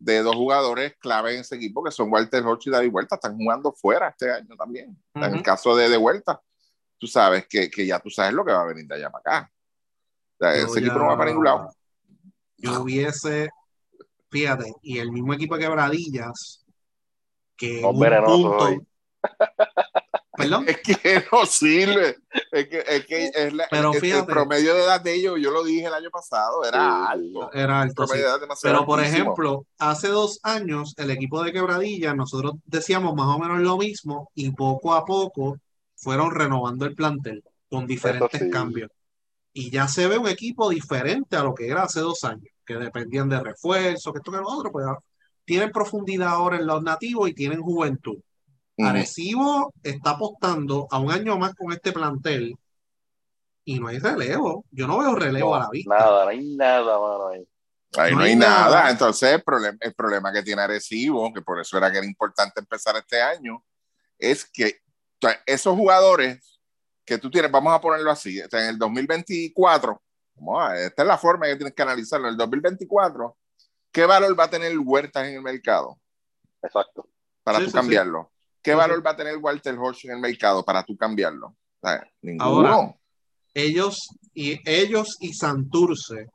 de dos jugadores clave en ese equipo que son Walter Hodge y David Vuelta, están jugando fuera este año también. En el caso de De Vuelta, tú sabes que, que ya tú sabes lo que va a venir de allá para acá. O sea, ese equipo ya- no va para ningún lado. Yo hubiese, fíjate, y el mismo equipo de Quebradillas, que en un venenosos punto. Perdón, Es que no sirve. Es que, es que es la- Pero el- promedio de edad de ellos, yo lo dije el año pasado, era alto. era alto, sí. Pero por ejemplo, hace dos años el equipo de Quebradillas, nosotros decíamos más o menos lo mismo y poco a poco fueron renovando el plantel con diferentes sí. cambios. Y ya se ve un equipo diferente a lo que era hace dos años, que dependían de refuerzos, que esto que lo otro, pues tienen profundidad ahora en los nativos y tienen juventud. Arecibo está apostando a un año más con este plantel y no hay relevo. Yo no veo relevo No, a la vista. Nada, no hay nada, mano, ahí. Ahí no no, hay hay nada. nada. Entonces, el problema, el problema que tiene Arecibo, que por eso era que era importante empezar este año, es que esos jugadores que tú tienes, vamos a ponerlo así, en el 2024, vamos a- esta es la forma que tienes que analizarlo, en el 2024, ¿qué valor va a tener Huertas en el mercado Exacto. para Sí, tú sí, cambiarlo? ¿Qué valor va a tener Walter Hodge en el mercado para tú cambiarlo? O sea, ninguno. Ahora, ellos y ellos y Santurce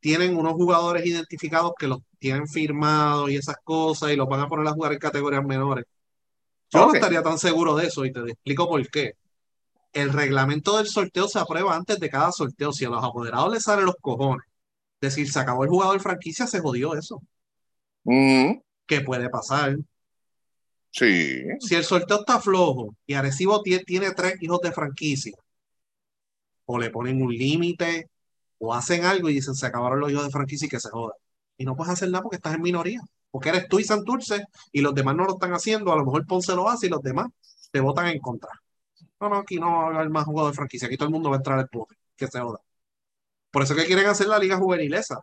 tienen unos jugadores identificados que los tienen firmados y esas cosas y los van a poner a jugar en categorías menores. Yo no estaría tan seguro de eso y te explico por qué. El reglamento del sorteo se aprueba antes de cada sorteo. Si a los apoderados les salen los cojones, decir, se acabó el jugador franquicia, se jodió eso. Ujú, ¿Qué puede pasar? Sí. Si el sorteo está flojo y Arecibo tie- tiene tres hijos de franquicia, o le ponen un límite, o hacen algo y dicen se acabaron los hijos de franquicia y que se joda. Y no puedes hacer nada porque estás en minoría. Porque eres tú y Santurce y los demás no lo están haciendo. A lo mejor Ponce lo hace y los demás te votan en contra. No, no, aquí no va a haber más jugador de franquicia. Aquí todo el mundo va a entrar al pote. Que se joda. Por eso es que quieren hacer la liga juvenil esa.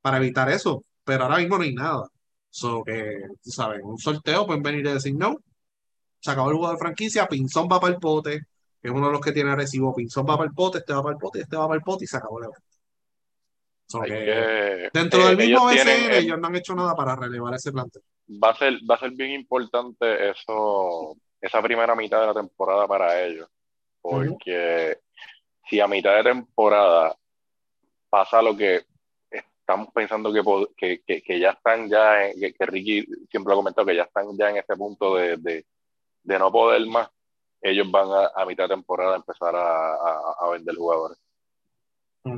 Para evitar eso. Pero ahora mismo no hay nada. So que, tú sabes, en un sorteo pueden venir y decir no. Se acabó el jugador de franquicia. Pinzón va para el pote. Que es uno de los que tiene recibo. Pinzón va para el pote. Este va para el pote. Este va para el pote. Y se acabó el evento. So que, que- Dentro eh, del mismo ellos BCN, tienen, ellos no han hecho nada para relevar ese plantel. va a ser, va a ser bien importante eso, esa primera mitad de la temporada para ellos. Porque si a mitad de temporada pasa lo que estamos pensando que, que, que, que ya están ya, en- que, que Ricky siempre lo ha comentado, que ya están ya en este punto de, de, de no poder más, ellos van a, a mitad de temporada a empezar a, a, a vender jugadores.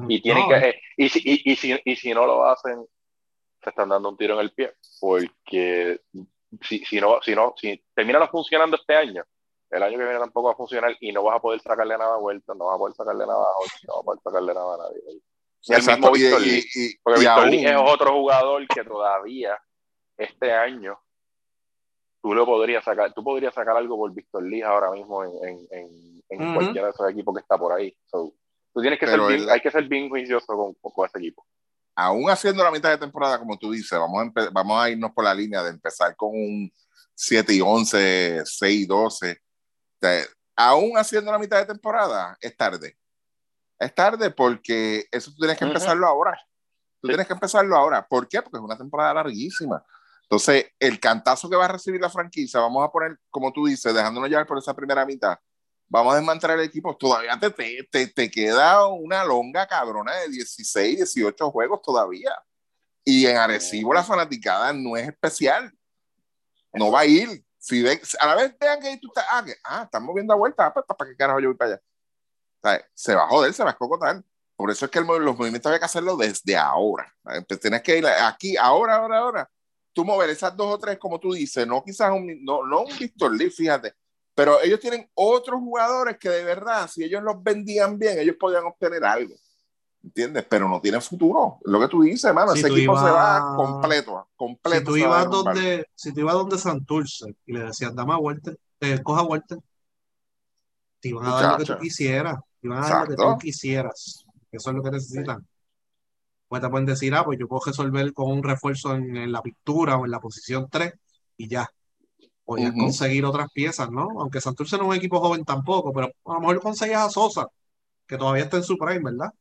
Y tienen que, eh, y, si, y, y, si, y si no lo hacen, se están dando un tiro en el pie, porque si, si no, si no, si termina funcionando este año, el año que viene tampoco va a funcionar y no vas a poder sacarle nada a vuelta, no vas a poder sacarle nada a no vas a poder sacarle nada a nadie. Y el mismo Víctor Lee, porque Víctor Lee es otro jugador que todavía este año tú lo podrías sacar, tú podrías sacar algo por Víctor Lee ahora mismo en, en, en, cualquiera de esos equipos que está por ahí. tú tienes que ser bien, hay que ser bien juicioso con, con, ese equipo. Aún haciendo la mitad de temporada, como tú dices, vamos a, vamos a irnos por la línea de empezar con un 7 y 11, 6 y 12. aún haciendo la mitad de temporada, es tarde es tarde porque eso tú tienes que empezarlo ahora. Tú tienes que empezarlo ahora. ¿Por qué? Porque es una temporada larguísima. Entonces, el cantazo que va a recibir la franquicia, vamos a poner, como tú dices, dejándonos llevar por esa primera mitad, vamos a desmantelar el equipo. Todavía te, te, te queda una longa cabrona de 16, 18 juegos todavía. Y en Arecibo la fanaticada no es especial. No va a ir. Si a la vez vean que tú estás, ah, ah están moviendo a vuelta, ah, pues, ¿para qué carajo yo voy para allá? Se va a joder, se va a escocotar. Por eso es que los movimientos había que hacerlo desde ahora. Tienes que ir aquí, ahora, ahora, ahora. Tú mover esas dos o tres, como tú dices, no quizás un, no, no un Víctor Lee, fíjate, pero ellos tienen otros jugadores que de verdad, si ellos los vendían bien, ellos podían obtener algo. ¿Entiendes? Pero no tiene futuro. Lo que tú dices, hermano, ese equipo se va completo. completo si, tú ibas donde, si tú ibas donde Santurce y le decías, dame a Walter, eh, coja Walter, te iban a dar lo que tú quisieras y van a dar lo que tú quisieras. Eso es lo que necesitan. Pues te pueden decir, ah, pues yo puedo resolver con un refuerzo en, la pintura o en la posición 3 y ya. Podías conseguir otras piezas, ¿no? Aunque Santurce no es un equipo joven tampoco, pero a lo mejor conseguías a Sosa, que todavía está en su prime, ¿verdad?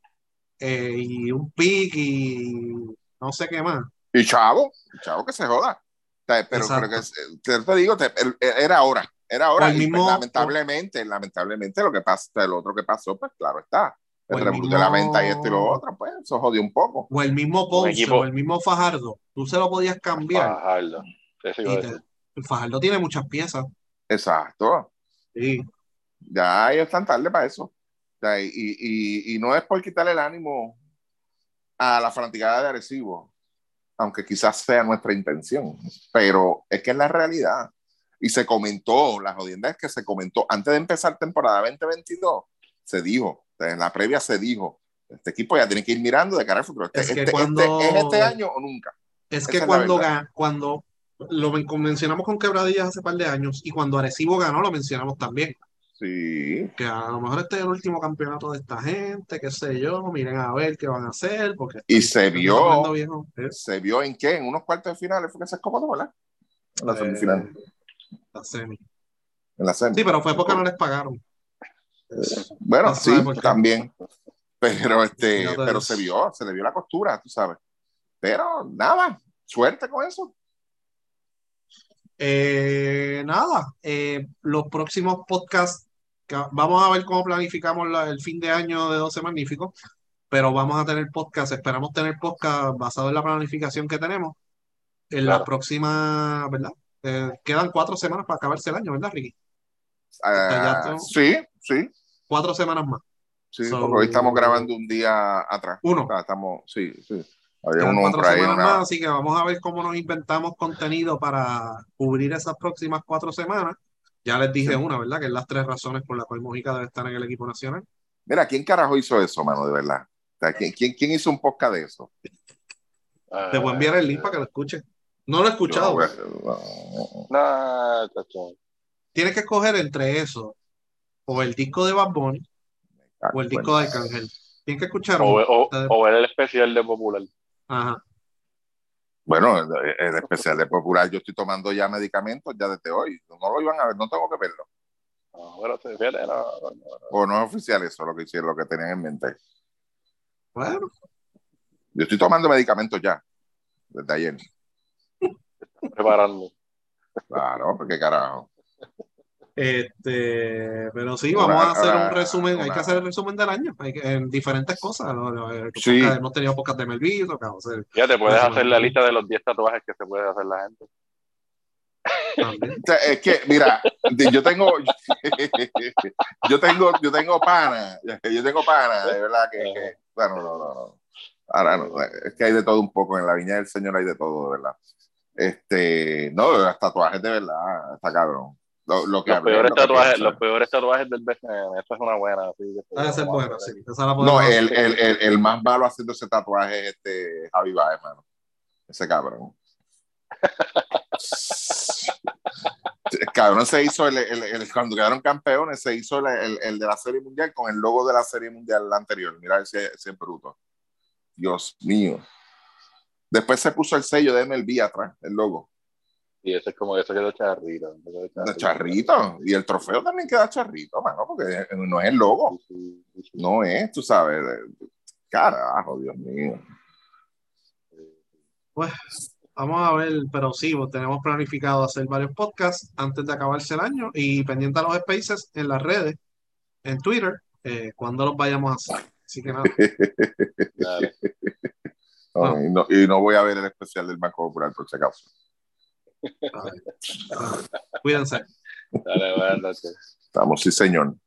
Eh, y un pick y no sé qué más. Y Chavo, Chavo que se joda. Pero creo que, te digo, era ahora. Era ahora, mismo, lamentablemente, lamentablemente lo que pasa, el otro que pasó, pues claro está. El, el de la venta y esto y lo otro, pues eso jodió un poco. O el mismo Ponce, o el mismo Fajardo, tú se lo podías cambiar. Fajardo. el Fajardo tiene muchas piezas. Exacto. Sí. Ya ellos están tarde para eso. y, y, y, no es por quitarle el ánimo a la fanaticada de Arecibo, aunque quizás sea nuestra intención, pero es que es la realidad y se comentó, la jodienda es que se comentó, antes de empezar temporada 2022, se dijo, en la previa se dijo, este equipo ya tiene que ir mirando de cara al futuro. Este, es, este, este, este año o nunca. Es que cuando, cuando lo mencionamos con Quebradillas hace par de años y cuando Arecibo ganó lo mencionamos también. Sí. Que a lo mejor este es el último campeonato de esta gente, qué sé yo, miren a ver qué van a hacer. Porque y se vio, se vio en qué, en unos cuartos de finales fue que se escapó, ¿verdad? La eh, semifinal. La semi. En la semi. Sí, pero fue porque no les pagaron. bueno, sí, también. Pero, este, pero se vio, se le vio la costura, tú sabes. Pero nada, suerte con eso. Eh, nada, eh, los próximos podcasts, vamos a ver cómo planificamos el fin de año de 12 Magníficos, pero vamos a tener podcast, esperamos tener podcast basado en la planificación que tenemos en la próxima, ¿verdad? Eh, quedan cuatro semanas para acabarse el año, ¿verdad, Ricky? Uh, sí, sí. Cuatro semanas más. Sí, porque hoy estamos grabando un día atrás. Uno. estamos, sí, sí. Había uno cuatro semanas más, así que vamos a ver cómo nos inventamos contenido para cubrir esas próximas cuatro semanas. Ya les dije una, ¿verdad? Que es las tres razones por las cuales Mojica debe estar en el equipo nacional. Mira, ¿quién carajo hizo eso, mano, de verdad? ¿quién, quién, quién hizo un podcast de eso? Te voy a enviar el link para que lo escuchen. No lo he escuchado. No, Tienes que escoger entre eso, o el disco de Bad Bunny, o el disco de Arcángel. Tienes que escuchar. O, o, o, el especial de Popular. Ajá. Bueno, el, especial de Popular, yo estoy tomando ya medicamentos ya desde hoy. No lo iban a ver, no tengo que verlo. No, pero fíjate, no, o no es oficial eso, lo que hicieron, lo que tenían en mente. Bueno. Yo estoy tomando medicamentos ya, desde ayer preparando. Claro, porque carajo. Este, pero sí, vamos a hacer un resumen. hay que hacer el resumen del año hay en diferentes cosas. Sí. Hemos tenido pocas de Melvito. Ya te puedes hacer la lista de los 10 tatuajes que se puede hacer la gente. es que, mira, yo tengo, yo tengo, yo tengo pana, yo tengo pana, de verdad que, Bueno, no, no, no. Ahora no, es que hay de todo un poco, en la viña del Señor hay de todo, de verdad. Este, no, los tatuajes de verdad, está cabrón. Lo, lo que Los hablé, peores, lo tatuajes, los peores tatuajes del BCN, esa es una buena. así que- Debe ser bueno, sí. Esa la No, el, el, el, el más malo haciendo ese tatuaje es este Javi Baez, mano. Ese cabrón. El cabrón se hizo el, el- el- cuando quedaron campeones, se hizo el, el- el de la Serie Mundial con el logo de la Serie Mundial anterior. Mira ese, ese bruto. Dios mío. Después se puso el sello de MLB atrás, el logo. Y ese es como eso quedó charrito. eso quedó De charrito. Y el trofeo también queda charrito, mano, porque no es el logo. Sí, sí, sí, sí. No es, tú sabes. Carajo, Dios mío. Vamos a ver, pero sí, pues, tenemos planificado hacer varios podcasts antes de acabarse el año y pendiente a los spaces en las redes, en Twitter, eh, cuando los vayamos a hacer. Así que nada, Dale. No, y, no, y no voy a ver el especial del Banco Popular, por si acaso. cuídense. Dale, buenas noches. Estamos, sí, señor.